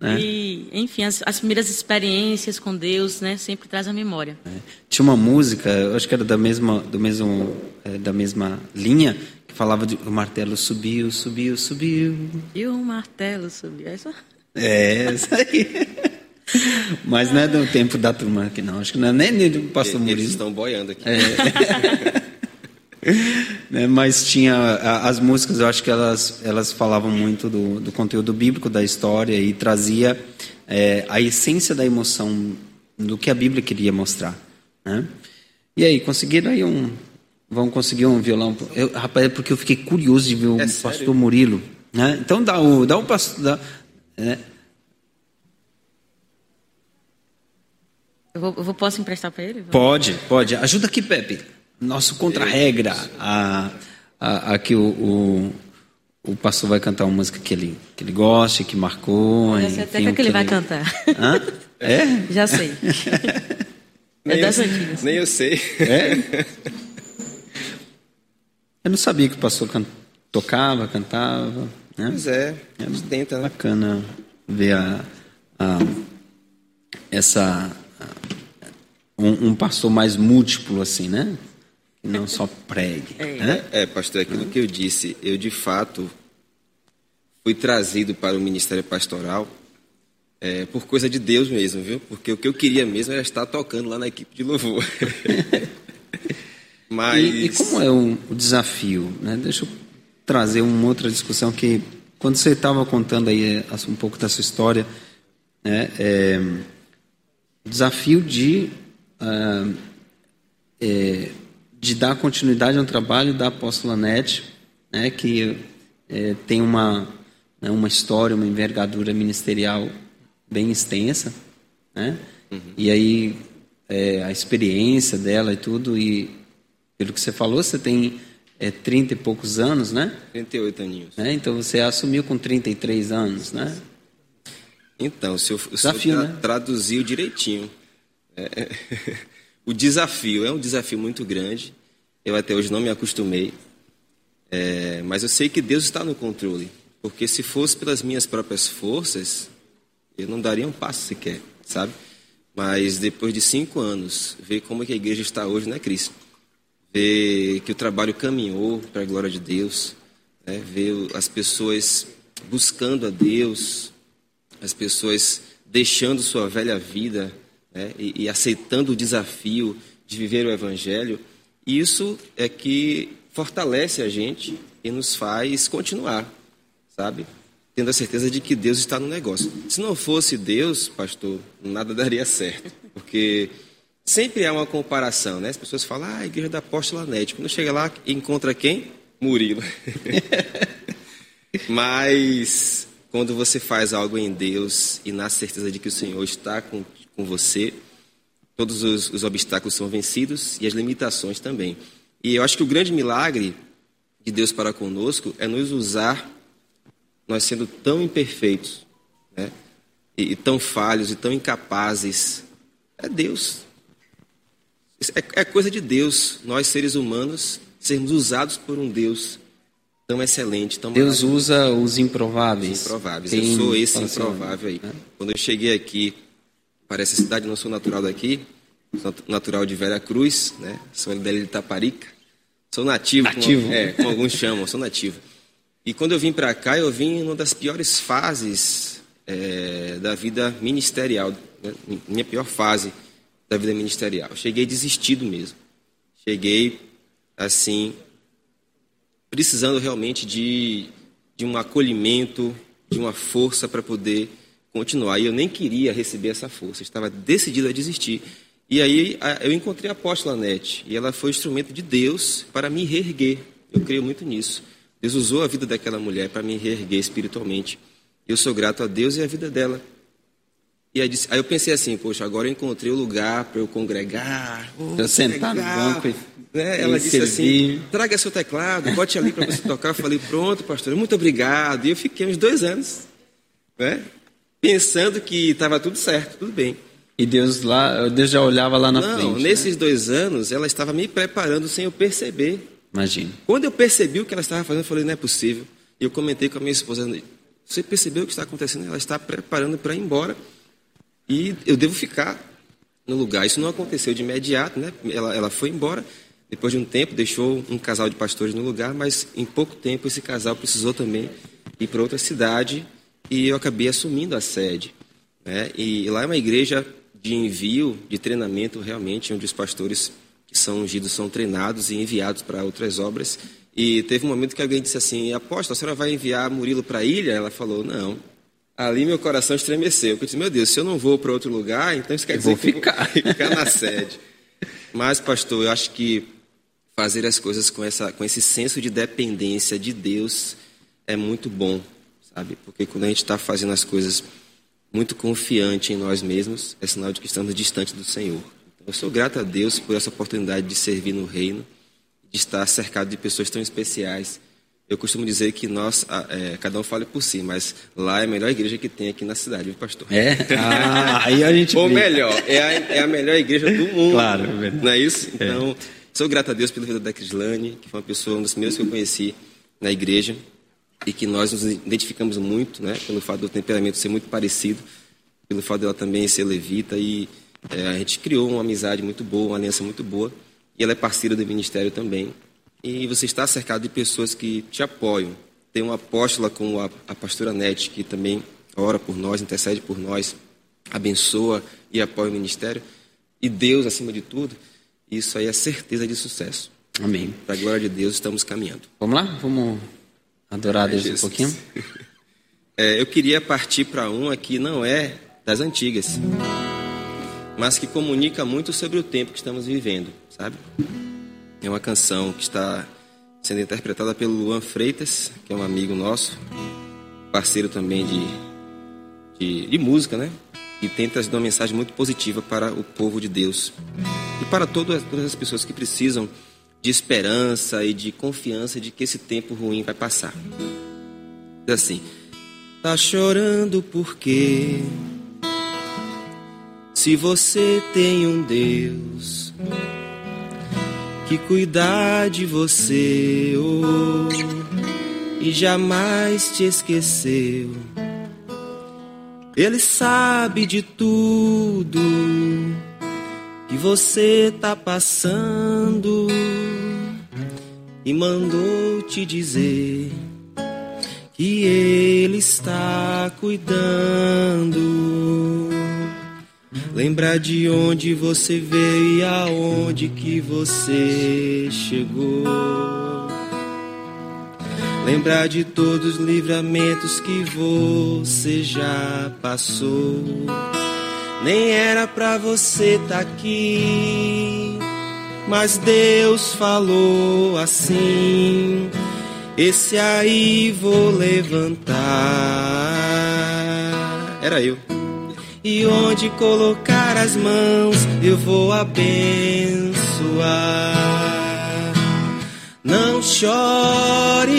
né? E, enfim, as, as primeiras experiências com Deus, né, sempre traz a memória. É. Tinha uma música, eu acho que era da mesma, do mesmo, é, da mesma linha, que falava de o martelo subiu, subiu, subiu. E o martelo subiu. É só... É, isso aí. Mas não é do tempo da turma aqui, não. Acho que não é nem nem do pastor Eles Murilo. estão boiando aqui. (laughs) (laughs) né, mas tinha a- as músicas, eu acho que elas, elas falavam muito do, do conteúdo bíblico da história e trazia é, a essência da emoção do que a Bíblia queria mostrar. Né? E aí, conseguiram aí um. Vão conseguir um violão? Eu, rapaz, é porque eu fiquei curioso de ver o É pastor sério? Murilo. Né? Então dá o, dá o pastor. Dá, né? Eu, vou, eu vou- posso emprestar para ele? Pode, pode. Ajuda aqui, Pepe. Nosso contra-regra. A, a, a que o, o, o pastor vai cantar uma música que ele, que ele goste, que marcou. Já sei até o que ele vai cantar. Hã? (laughs) É? Já sei. (laughs) Nem é das eu, antigas. nem eu sei. É? (laughs) Eu não sabia que o pastor can- tocava, cantava. Né? Pois é, a gente tenta, né? Bacana ver a, a- essa a- um, um pastor mais múltiplo assim, né? Não só pregue. Né? É, pastor, é aquilo que eu disse. Eu, de fato, fui trazido para o ministério pastoral é, por coisa de Deus mesmo, viu? Porque o que eu queria mesmo era estar tocando lá na equipe de louvor. Mas... (laughs) E, e como é o, o desafio? Né? Deixa eu trazer uma outra discussão que, quando você estava contando aí é, um pouco da sua história, né, é, o desafio de, ah, é, de dar continuidade ao trabalho da apóstola Nete, né, que é, tem uma, né, uma história, uma envergadura ministerial bem extensa, né? E aí é, a experiência dela e tudo e pelo que você falou, você tem é, 30 e poucos anos, né? 38 aninhos. né? Então você assumiu com 33 anos, né? Então, se eu, se eu Desafio, tra- né? traduziu direitinho. É, o desafio é um desafio muito grande. Eu até hoje não me acostumei. É, mas eu sei que Deus está no controle. Porque se fosse pelas minhas próprias forças, eu não daria um passo sequer, sabe? Mas depois de cinco anos, ver como é que a igreja está hoje, né, Cris? Ver que o trabalho caminhou para a glória de Deus, né? ver as pessoas buscando a Deus, as pessoas deixando sua velha vida né, e, e aceitando o desafio de viver o Evangelho, isso é que fortalece a gente e nos faz continuar, sabe? Tendo a certeza de que Deus está no negócio. Se não fosse Deus, pastor, nada daria certo, porque sempre há uma comparação, né? As pessoas falam, ah, a igreja da apóstola Nete. Quando chega lá, encontra quem? Murilo. (laughs) Mas quando você faz algo em Deus e na certeza de que o Senhor está com, com você, todos os, os obstáculos são vencidos e as limitações também. E eu acho que o grande milagre de Deus para conosco é nos usar, nós sendo tão imperfeitos, né? e, e tão falhos e tão incapazes. É Deus. É, é coisa de Deus, nós seres humanos, sermos usados por um Deus tão excelente, tão Deus usa os improváveis. Improváveis. Tem- eu sou esse assim, improvável aí. né? Quando eu cheguei aqui para essa cidade, não sou natural daqui, sou natural de Vera Cruz, né? Sou dali de Itaparica. Sou nativo, Nativo. Como, é, como alguns chamam, sou nativo. E quando eu vim para cá, eu vim em uma das piores fases é, da vida ministerial, né? minha pior fase da vida ministerial. Cheguei desistido mesmo. Cheguei assim precisando realmente de, de um acolhimento, de uma força para poder continuar. E eu nem queria receber essa força, estava decidido a desistir. E aí eu encontrei a apóstola Nete, e ela foi instrumento de Deus para me reerguer. Eu creio muito nisso. Deus usou a vida daquela mulher para me reerguer espiritualmente. Eu sou grato a Deus e a vida dela. E aí, eu pensei assim, poxa, agora eu encontrei o lugar para eu congregar. Oh, para sentar no banco e, né? Ela disse servir. assim, traga seu teclado, bote ali para você tocar. Eu falei, pronto, pastor, muito obrigado. E eu fiquei uns dois anos, né? Pensando que estava tudo certo, tudo bem. E Deus lá, Deus já olhava lá na Não, frente. Não, nesses né? dois anos, ela estava me preparando sem eu perceber. Imagina. Quando eu percebi o que ela estava fazendo, eu falei, não é possível. E eu comentei com a minha esposa, você percebeu o que está acontecendo? Ela está preparando para ir embora. E eu devo ficar no lugar. Isso não aconteceu de imediato, né? Ela, ela foi embora. Depois de um tempo, deixou um casal de pastores no lugar, mas em pouco tempo esse casal precisou também ir para outra cidade e eu acabei assumindo a sede. Né? E lá é uma igreja de envio, de treinamento, realmente, onde os pastores que são ungidos são treinados e enviados para outras obras. E teve um momento que alguém disse assim: Apóstolo, a senhora vai enviar Murilo para a ilha? Ela falou: Não, Ali meu coração estremeceu. Eu disse, meu Deus, se eu não vou para outro lugar, então isso quer dizer vou que ficar. eu vou (laughs) ficar na sede. Mas, pastor, eu acho que fazer as coisas com, essa, com esse senso de dependência de Deus é muito bom, sabe? Porque quando a gente está fazendo as coisas muito confiante em nós mesmos, é sinal de que estamos distante do Senhor. Então, eu sou grato a Deus por essa oportunidade de servir no reino, de estar cercado de pessoas tão especiais eu costumo dizer que nós, é, cada um fala por si, mas lá é a melhor igreja que tem aqui na cidade, viu, pastor? É? Ah, aí a gente. Ou melhor, é a, é a melhor igreja do mundo. Claro, é verdade. Não é isso? Então, é. sou grato a Deus pela vida da Crislane, que foi uma pessoa, uma das primeiras que eu conheci na igreja, e que nós nos identificamos muito, né, pelo fato do temperamento ser muito parecido, pelo fato dela também ser levita, e é, a gente criou uma amizade muito boa, uma aliança muito boa, e ela é parceira do ministério também e você está cercado de pessoas que te apoiam. Tem uma apóstola como a, a pastora Nete, que também ora por nós, intercede por nós, abençoa e apoia o ministério. E Deus, acima de tudo, isso aí é certeza de sucesso. Amém. Para a glória de Deus, estamos caminhando. Vamos lá? Vamos adorar Deus um pouquinho? (laughs) É, eu queria partir para uma que não é das antigas, mas que comunica muito sobre o tempo que estamos vivendo, sabe? É uma canção que está sendo interpretada pelo Luan Freitas, que é um amigo nosso, parceiro também de, de, de música, né? E tem trazido uma mensagem muito positiva para o povo de Deus e para todas, todas as pessoas que precisam de esperança e de confiança de que esse tempo ruim vai passar. Diz assim: Tá chorando porque se você tem um Deus que cuidar de você oh, e jamais te esqueceu. Ele sabe de tudo que você tá passando e mandou te dizer que ele está cuidando. Lembrar de onde você veio e aonde que você chegou. Lembrar de todos os livramentos que você já passou. Nem era pra você tá aqui, mas Deus falou assim: Esse aí vou levantar. Era eu e onde colocar as mãos eu vou abençoar. Não chore,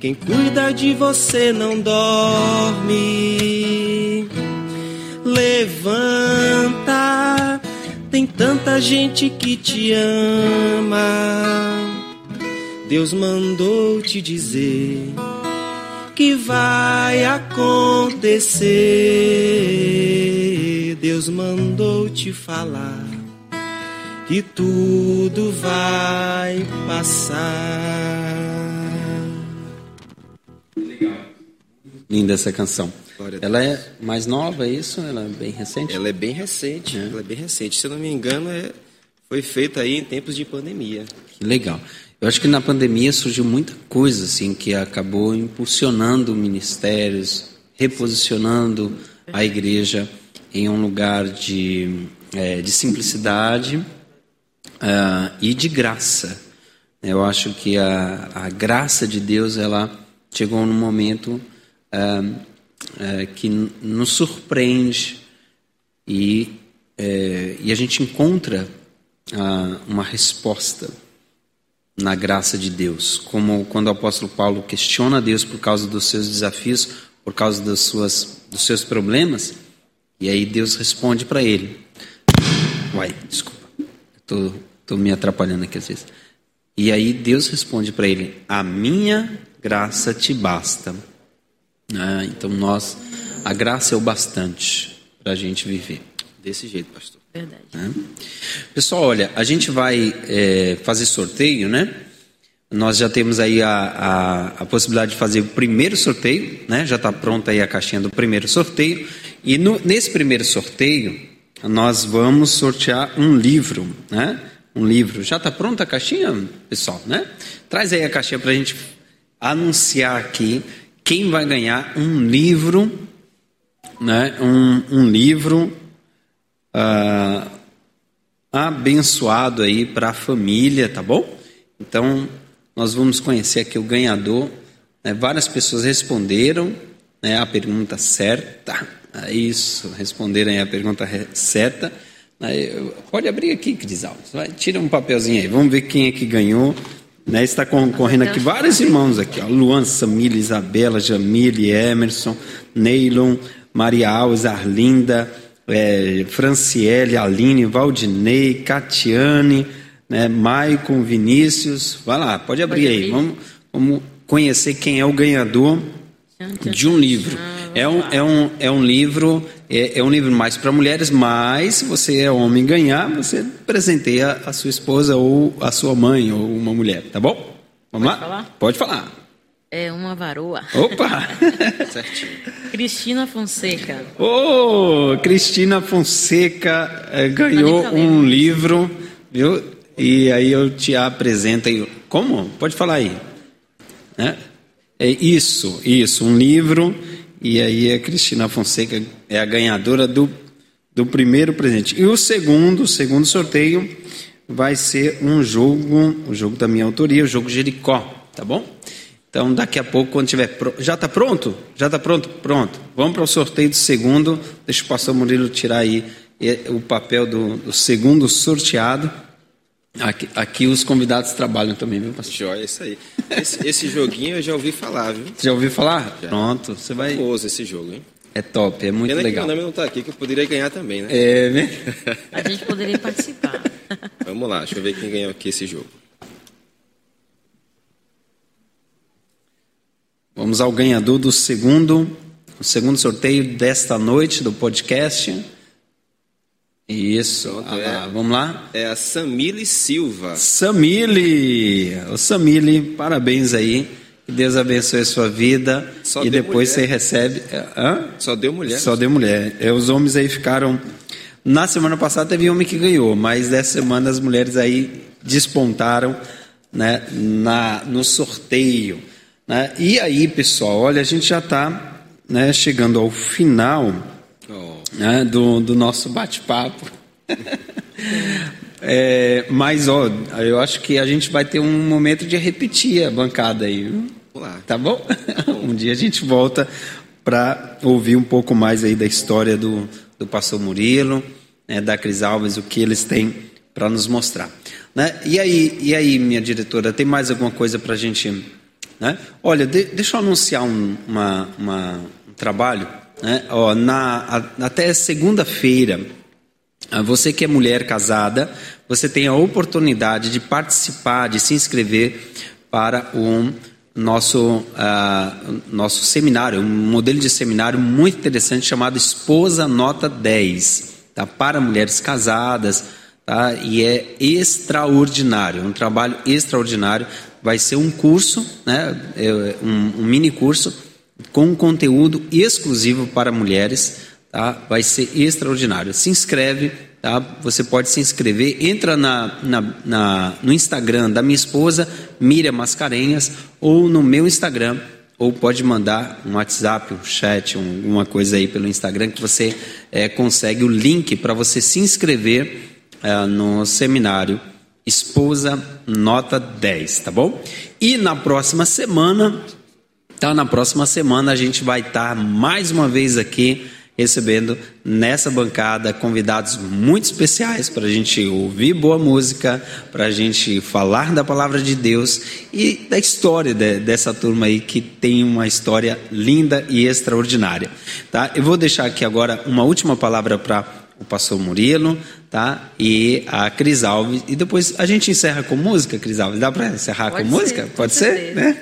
quem cuida de você não dorme. Levanta, tem tanta gente que te ama. Deus mandou te dizer que vai acontecer. Deus mandou te falar que tudo vai passar. Linda essa canção. Ela é mais nova, é isso? Ela é bem recente? Ela é bem recente. É. Ela é bem recente. Se eu não me engano, é... foi feita aí em tempos de pandemia. Que legal. Eu acho que na pandemia surgiu muita coisa assim que acabou impulsionando ministérios, reposicionando a igreja em um lugar de, é, de simplicidade uh, e de graça. Eu acho que a, a graça de Deus ela chegou num momento uh, uh, que nos surpreende e, e a gente encontra uma resposta na graça de Deus, como quando o apóstolo Paulo questiona Deus por causa dos seus desafios, por causa das suas, dos seus problemas, e aí Deus responde para ele. Uai, desculpa, estou me atrapalhando aqui às vezes. E aí Deus responde para ele: A minha graça te basta. Ah, então nós, a graça é o bastante para a gente viver. Desse jeito, pastor. Verdade. Né? Pessoal, olha, a gente vai é, fazer sorteio, né? Nós já temos aí a, a, a, possibilidade de fazer o primeiro sorteio, né? Já está pronta aí a caixinha do primeiro sorteio. E no, nesse primeiro sorteio, nós vamos sortear um livro, né? Um livro. Já está pronta a caixinha, pessoal, né? Traz aí a caixinha para a gente anunciar aqui quem vai ganhar um livro, né? Um, um livro uh, abençoado aí para a família, tá bom? Então, nós vamos conhecer aqui o ganhador. Né? Várias pessoas responderam né, a pergunta certa. É isso, responderam a pergunta certa. Pode abrir aqui, Cris Alves. Vai, tira um papelzinho aí. Vamos ver quem é que ganhou. Né, está concorrendo aqui vários irmãos aqui. Ó. Luan, Samila, Isabela, Jamile, Emerson, Neilon, Maria Alves, Arlinda, é, Franciele, Aline, Valdinei, Catiane, né, Maicon, Vinícius. Vai lá, pode abrir pode aí. Vamos, vamos conhecer quem é o ganhador de um livro. É um, é um, é um livro é, é um livro mais para mulheres, mas se você é homem ganhar, você presenteia a sua esposa ou a sua mãe ou uma mulher, tá bom? Vamos pode lá? Falar? Pode falar. É uma varoa. Opa! (laughs) Certinho. Cristina Fonseca. Ô, oh, Cristina Fonseca eh, ganhou um livro, viu? E aí eu te apresento aí. Como? Pode falar aí. É, é isso, isso, um livro. E aí a Cristina Fonseca é a ganhadora do, do primeiro presente. E o segundo, segundo sorteio vai ser um jogo, o jogo da minha autoria, o jogo Jericó, tá bom? Então, daqui a pouco, quando tiver. Já está pronto? Já está pronto? Pronto. Vamos para o sorteio do segundo. Deixa o pastor Murilo tirar aí o papel do, do segundo sorteado. Aqui, aqui, os convidados trabalham também, viu, pastor? Joia, isso aí. Esse, esse, joguinho eu já ouvi falar, viu? (laughs) Já ouviu falar? Já. Pronto, você vai. Famoso esse jogo, hein? É top, é muito Pena legal. Que meu nome não está aqui, que eu poderia ganhar também, né? É, né? (laughs) A gente poderia participar. (laughs) Vamos lá, deixa eu ver quem ganhou aqui esse jogo. Vamos ao ganhador do segundo, o segundo sorteio desta noite do podcast. Isso, Pronto, ah, é, vamos lá? É a Samile Silva. Samile, o Samile, parabéns aí. Que Deus abençoe a sua vida. Só e depois mulher. você recebe. Hã? Só deu mulher. Só deu mulher. É, os homens aí ficaram. Na semana passada teve homem que ganhou, mas dessa semana as mulheres aí despontaram né, na, no sorteio. Né? E aí, pessoal, olha, a gente já está né, chegando ao final. Né, do, do nosso bate-papo. (laughs) é, mas, ó, eu acho que a gente vai ter um momento de repetir a bancada aí. Olá. Tá bom? (laughs) um dia a gente volta para ouvir um pouco mais aí da história do, do pastor Murilo, né, da Cris Alves, o que eles têm para nos mostrar. Né? E, aí, e aí, minha diretora, tem mais alguma coisa para a gente né? Olha, de, deixa eu anunciar um, uma, uma, um trabalho. Né? Ó, na, a, até segunda-feira, você que é mulher casada, você tem a oportunidade de participar, de se inscrever para um nosso, uh, nosso seminário, um modelo de seminário muito interessante chamado Esposa Nota 10, tá? para mulheres casadas, tá? e é extraordinário, um trabalho extraordinário vai ser um curso, né, é, um, um mini curso com conteúdo exclusivo para mulheres, tá? Vai ser extraordinário. Se inscreve tá? Você pode se inscrever. Entra na, na, na, no Instagram da minha esposa, Miriam Mascarenhas, ou no meu Instagram, ou pode mandar um WhatsApp, um chat, um, alguma coisa aí pelo Instagram que você é, consegue o link para você se inscrever é, no seminário Esposa Nota 10, tá bom? E na próxima semana, tá? Na próxima semana a gente vai estar mais uma vez aqui recebendo nessa bancada convidados muito especiais para a gente ouvir boa música, para a gente falar da palavra de Deus e da história de, dessa turma aí que tem uma história linda e extraordinária. Tá? Eu vou deixar aqui agora uma última palavra para o pastor Murilo tá? e a Cris Alves. E depois a gente encerra com música, Cris Alves. Dá para encerrar Pode com ser, música? Pode ser? Né?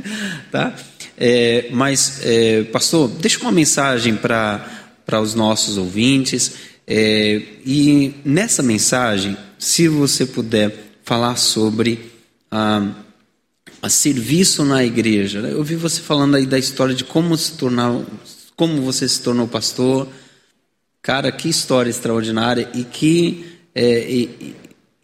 (laughs) tá? É, mas, é, pastor, deixa uma mensagem para os nossos ouvintes. É, e nessa mensagem, se você puder falar sobre a, a serviço na igreja. né? Eu vi você falando aí da história de como se tornar, como você se tornou pastor. Cara, que história extraordinária e que, é, e,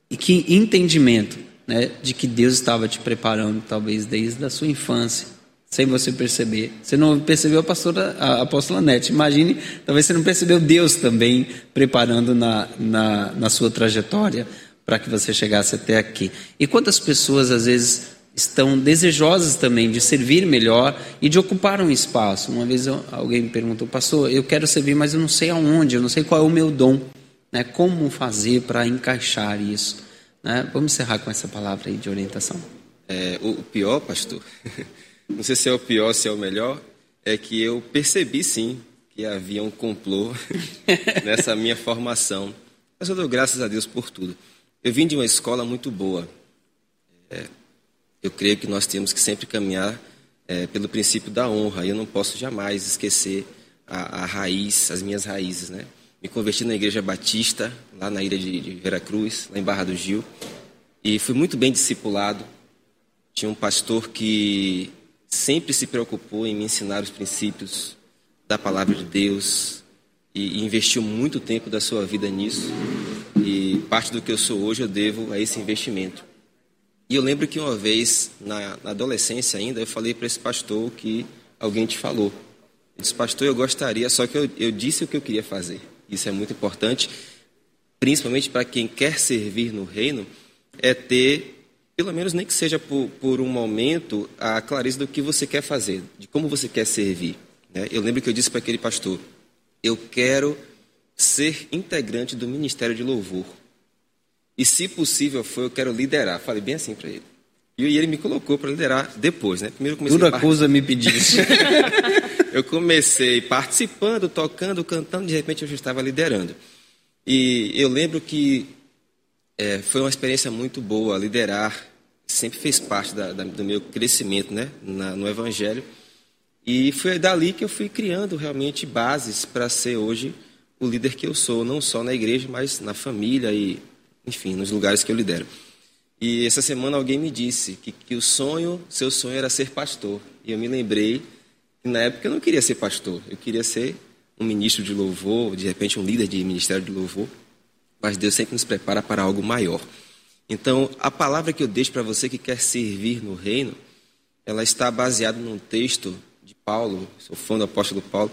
e que entendimento né, de que Deus estava te preparando, talvez desde a sua infância sem você perceber. Você não percebeu a pastora, a apóstola Nete. Imagine, talvez você não percebeu Deus também preparando na, na, na sua trajetória para que você chegasse até aqui. E quantas pessoas, às vezes, estão desejosas também de servir melhor e de ocupar um espaço. Uma vez eu, alguém me perguntou, pastor, eu quero servir, mas eu não sei aonde, eu não sei qual é o meu dom. Né? Como fazer para encaixar isso? Né? Vamos encerrar com essa palavra aí de orientação. É, o pior, pastor, (laughs) não sei se é o pior, se é o melhor, é que eu percebi sim que havia um complô (laughs) nessa minha formação. Mas eu dou graças a Deus por tudo. Eu vim de uma escola muito boa. É, eu creio que nós temos que sempre caminhar é, pelo princípio da honra. Eu não posso jamais esquecer a, a, raiz, as minhas raízes. Né? Me converti na Igreja Batista, lá na ilha de, de Veracruz, lá em Barra do Gil. E fui muito bem discipulado. Tinha um pastor que sempre se preocupou em me ensinar os princípios da palavra de Deus e, investiu muito tempo da sua vida nisso. E parte do que eu sou hoje eu devo a esse investimento. E eu lembro que uma vez, na, na adolescência ainda, eu falei para esse pastor que alguém te falou. Ele disse, pastor, eu gostaria, só que eu, eu disse o que eu queria fazer. Isso é muito importante, principalmente para quem quer servir no reino, é ter pelo menos nem que seja por, por, um momento, a clareza do que você quer fazer, de como você quer servir. Né? Eu lembro que eu disse para aquele pastor: eu quero ser integrante do Ministério de Louvor. E, se possível for, eu quero liderar. Falei bem assim para ele. E ele me colocou para liderar depois, né? Primeiro comecei Dura a coisa me pedisse. (laughs) eu comecei participando, tocando, cantando, de repente eu já estava liderando. E eu lembro que é, foi uma experiência muito boa liderar sempre fez parte da, da, do meu crescimento né, Na, no Evangelho. E foi dali que eu fui criando realmente bases para ser hoje o líder que eu sou, não só na igreja, mas na família e, enfim, nos lugares que eu lidero. E essa semana alguém me disse que, que o sonho, seu sonho era ser pastor. E eu me lembrei que na época eu não queria ser pastor, eu queria ser um ministro de louvor, de repente um líder de ministério de louvor. Mas Deus sempre nos prepara para algo maior. Então, a palavra que eu deixo para você que quer servir no reino, ela está baseada num texto de Paulo, sou fã do apóstolo Paulo,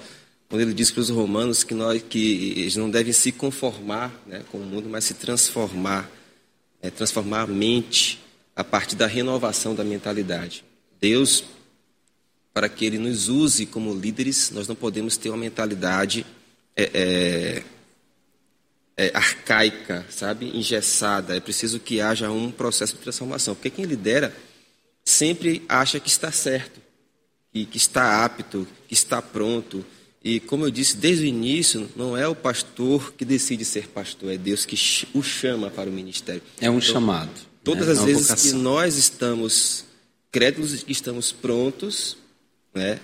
quando ele diz para os romanos que, nós, que eles não devem se conformar né, com o mundo, mas se transformar, é, transformar a mente a partir da renovação da mentalidade. Deus, para que Ele nos use como líderes, nós não podemos ter uma mentalidade é, é, é, arcaica, sabe, engessada. É preciso que haja um processo de transformação, porque quem lidera sempre acha que está certo, que, que está apto, que está pronto. E como eu disse desde o início, não é o pastor que decide ser pastor, é Deus que o chama para o ministério. É um então, chamado. Todas né? as é vezes vocação. que nós estamos crédulos que estamos prontos, né,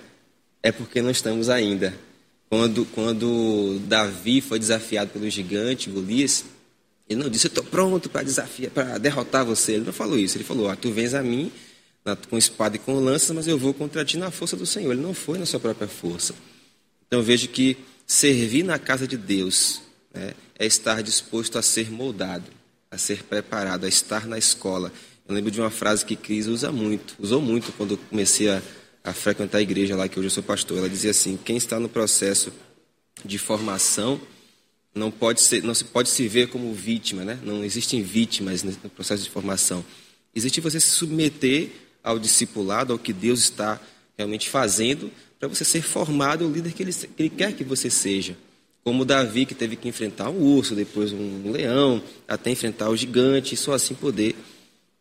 é porque não estamos ainda. Quando, quando Davi foi desafiado pelo gigante Golias, ele não disse, eu estou pronto para desafiar, para derrotar você. Ele não falou isso. Ele falou, ah, tu vens a mim com espada e com lança, mas eu vou contra ti na força do Senhor. Ele não foi na sua própria força. Então vejo que servir na casa de Deus né, é estar disposto a ser moldado, a ser preparado, a estar na escola. Eu lembro de uma frase que Cris usa muito, usou muito quando eu comecei a, a frequentar a igreja lá, que hoje eu sou pastor. Ela dizia assim: quem está no processo de formação não pode ser, não se pode se ver como vítima, né? Não existem vítimas no processo de formação. Existe você se submeter ao discipulado, ao que Deus está realmente fazendo, para você ser formado o líder que ele, que ele quer que você seja. Como Davi, que teve que enfrentar um urso, depois um leão, até enfrentar o gigante, e só assim poder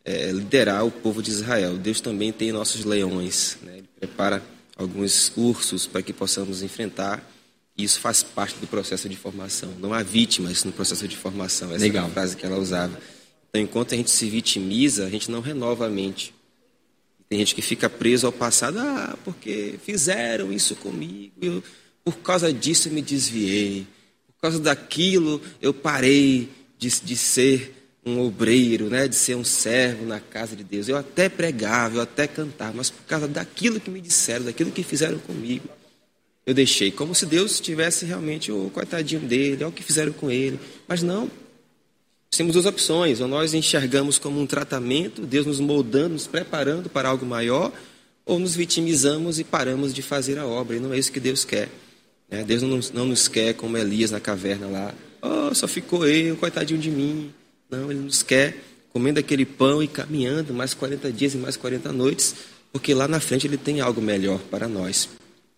é, liderar o povo de Israel. Deus também tem nossos leões, né? Prepara alguns ursos para que possamos enfrentar isso faz parte do processo de formação. Não há vítimas no processo de formação. Essa Legal. é a frase que ela usava. Então, enquanto a gente se vitimiza, a gente não renova a mente. Tem gente que fica preso ao passado, ah, porque fizeram isso comigo, eu, por causa disso eu me desviei, por causa daquilo eu parei de, de ser um obreiro, né, de ser um servo na casa de Deus. Eu até pregava, eu até cantava, mas por causa daquilo que me disseram, daquilo que fizeram comigo, eu deixei. Como se Deus tivesse realmente o coitadinho dele, olha o que fizeram com ele. Mas não. Temos duas opções. Ou nós enxergamos como um tratamento, Deus nos moldando, nos preparando para algo maior, ou nos vitimizamos e paramos de fazer a obra. E não é isso que Deus quer. Né? Deus não, não nos quer como Elias na caverna lá. Oh, só ficou eu, coitadinho de mim. Não, Ele nos quer comendo aquele pão e caminhando mais 40 dias e mais 40 noites, porque lá na frente Ele tem algo melhor para nós.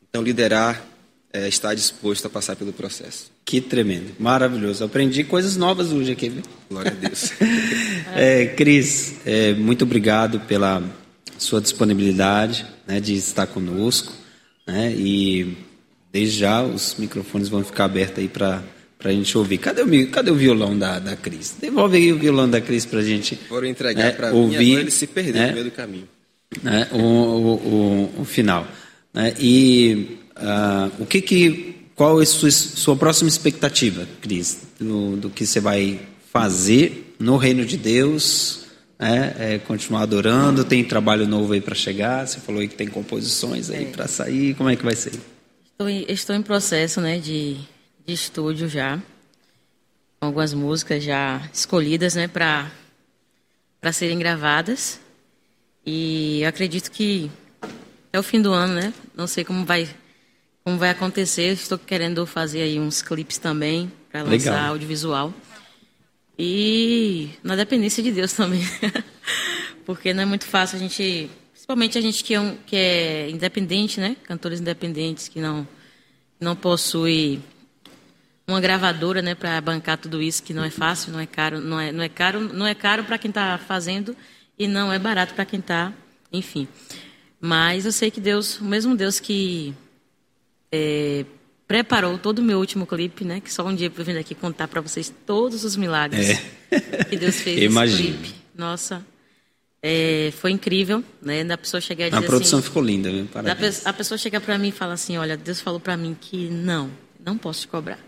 Então, liderar é estar disposto a passar pelo processo. Que tremendo, maravilhoso. Aprendi coisas novas hoje aqui. Viu? Glória a Deus. (laughs) é, Cris, é, muito obrigado pela sua disponibilidade né, de estar conosco. Né, e desde já os microfones vão ficar abertos aí para para a gente ouvir. Cadê o, cadê o violão da, da Cris? Devolve aí o violão da Cris para a gente Foram entregar né, para ouvir. Mim, ele se perdeu né, no meio do caminho. Né, o, o, o, o final. Né? E uh, o que que, qual é a sua, sua próxima expectativa, Cris, do, do, que você vai fazer no reino de Deus? Né? É, continuar adorando? Tem trabalho novo aí para chegar? Você falou aí que tem composições aí é. para sair. Como é que vai ser? Estou em, estou em processo, né, de, de estúdio já, com algumas músicas já escolhidas, né, para para serem gravadas. E acredito que é o fim do ano, né? Não sei como vai como vai acontecer. Estou querendo fazer aí uns clipes também para lançar Legal. audiovisual. E na dependência de Deus também. (laughs) Porque não é muito fácil a gente, principalmente a gente que é, um, que é independente, né? Cantores independentes que não não possui uma gravadora, né, para bancar tudo isso que não é fácil, não é caro, não é, não é caro, não é caro para quem está fazendo e não é barato para quem está, enfim. Mas eu sei que Deus, o mesmo Deus que é, preparou todo o meu último clipe, né? Que só um dia eu vim aqui contar para vocês todos os milagres é. (laughs) que Deus fez (laughs) nesse clipe. Nossa, é, foi incrível, né? Da pessoa chegar e dizer A produção assim, ficou linda, viu? Parabéns. A pessoa chegar para mim e falar assim, olha, Deus falou para mim que não, não posso te cobrar.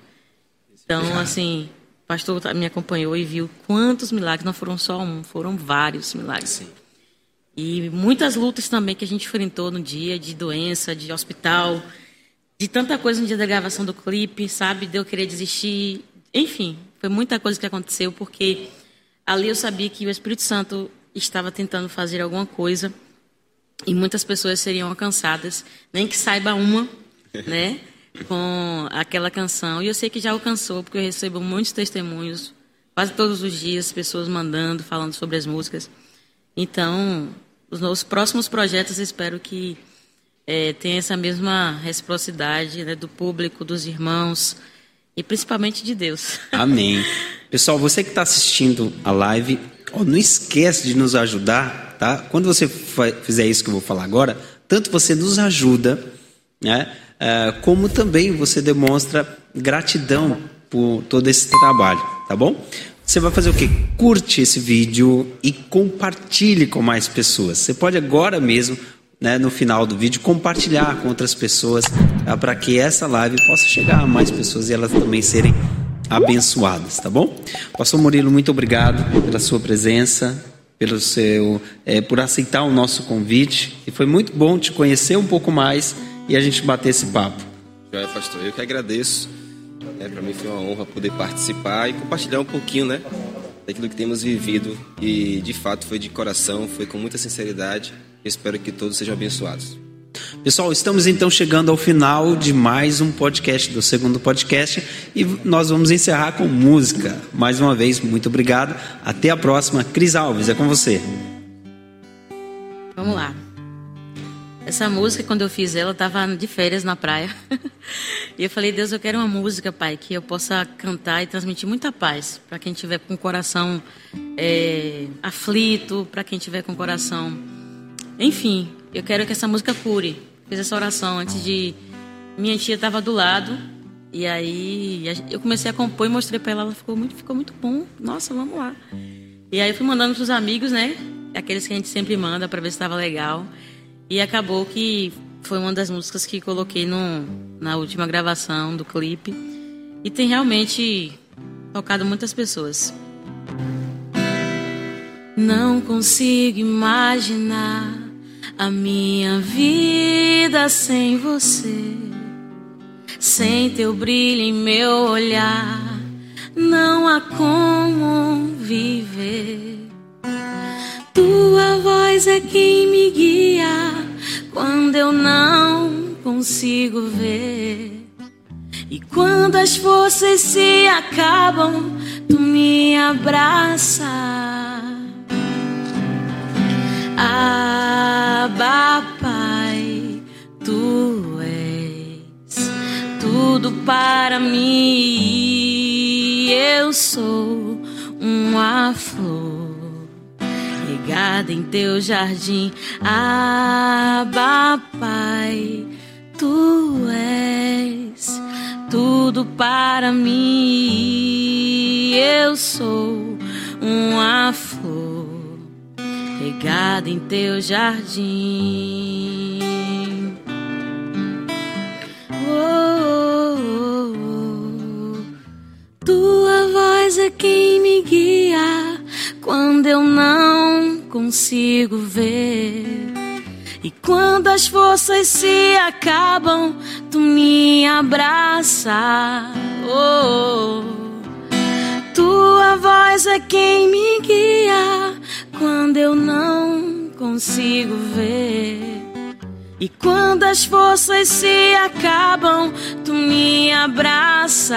Então, assim, o pastor me acompanhou e viu quantos milagres, não foram só um, foram vários milagres. Sim. E muitas lutas também que a gente enfrentou no dia, de doença, de hospital, de tanta coisa no dia da gravação do clipe, sabe? De eu querer desistir. Enfim, foi muita coisa que aconteceu, porque ali eu sabia que o Espírito Santo estava tentando fazer alguma coisa e muitas pessoas seriam alcançadas, nem que saiba uma, né? (laughs) Com aquela canção. E eu sei que já alcançou, porque eu recebo muitos testemunhos, quase todos os dias, pessoas mandando, falando sobre as músicas. Então, os nossos próximos projetos, espero que é, tenha essa mesma reciprocidade né, do público, dos irmãos e principalmente de Deus. (laughs) Amém. Pessoal, você que está assistindo a live, oh, não esquece de nos ajudar, tá? Quando você fizer isso que eu vou falar agora, tanto você nos ajuda, né? É, como também você demonstra gratidão por todo esse trabalho, tá bom? Você vai fazer o quê? Curte esse vídeo e compartilhe com mais pessoas. Você pode agora mesmo, né, no final do vídeo, compartilhar com outras pessoas tá? para que essa live possa chegar a mais pessoas e elas também serem abençoadas, tá bom? Pastor Murilo, muito obrigado pela sua presença, pelo seu, é, por aceitar o nosso convite. E foi muito bom te conhecer um pouco mais e a gente bater esse papo. Joia, pastor. Eu que agradeço É, para mim foi uma honra poder participar e compartilhar um pouquinho, né, daquilo que temos vivido e de fato foi de coração, foi com muita sinceridade. Espero que todos sejam abençoados. Pessoal, estamos então chegando ao final de mais um podcast, do segundo podcast, e nós vamos encerrar com música. Mais uma vez, muito obrigado. Até a próxima. Cris Alves, é com você. Vamos lá. Essa música, quando eu fiz ela, estava de férias na praia. (laughs) e eu falei, Deus, eu quero uma música, Pai, que eu possa cantar e transmitir muita paz para quem tiver com o coração é, aflito, para quem tiver com o coração. Enfim, eu quero que essa música cure. Fiz essa oração antes de. Minha tia estava do lado. E aí eu comecei a compor e mostrei para ela. Ela ficou muito, ficou muito bom. Nossa, vamos lá. E aí eu fui mandando para os amigos, né? Aqueles que a gente sempre manda para ver se estava legal. E acabou que foi uma das músicas que coloquei no, na última gravação do clipe. E tem realmente tocado muitas pessoas. Não consigo imaginar a minha vida sem você, sem teu brilho em meu olhar, não há como viver. Tua voz é quem me guia quando eu não consigo ver. E quando as forças se acabam, tu me abraças. Abba, Pai, tu és tudo para mim. Eu sou uma flor regada em teu jardim. Abba, Pai, tu és tudo para mim. Eu sou uma flor regada em teu jardim. Oh, oh, oh. Tua voz é quem me guia quando eu não consigo ver. E quando as forças se acabam, tu me abraça. Oh, tua voz é quem me guia quando eu não consigo ver. E quando as forças se acabam, tu me abraça.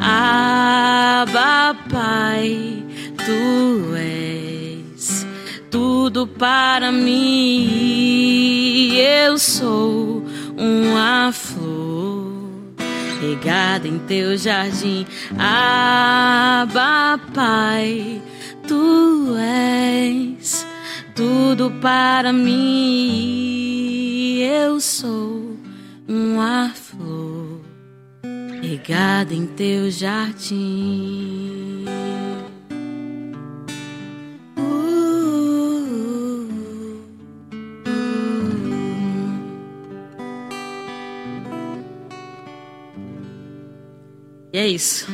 Abba, Pai, tu és tudo para mim. Eu sou uma flor regada em teu jardim. Abba, Pai, tu és tudo para mim. Eu sou uma flor regada em teu jardim. E é isso.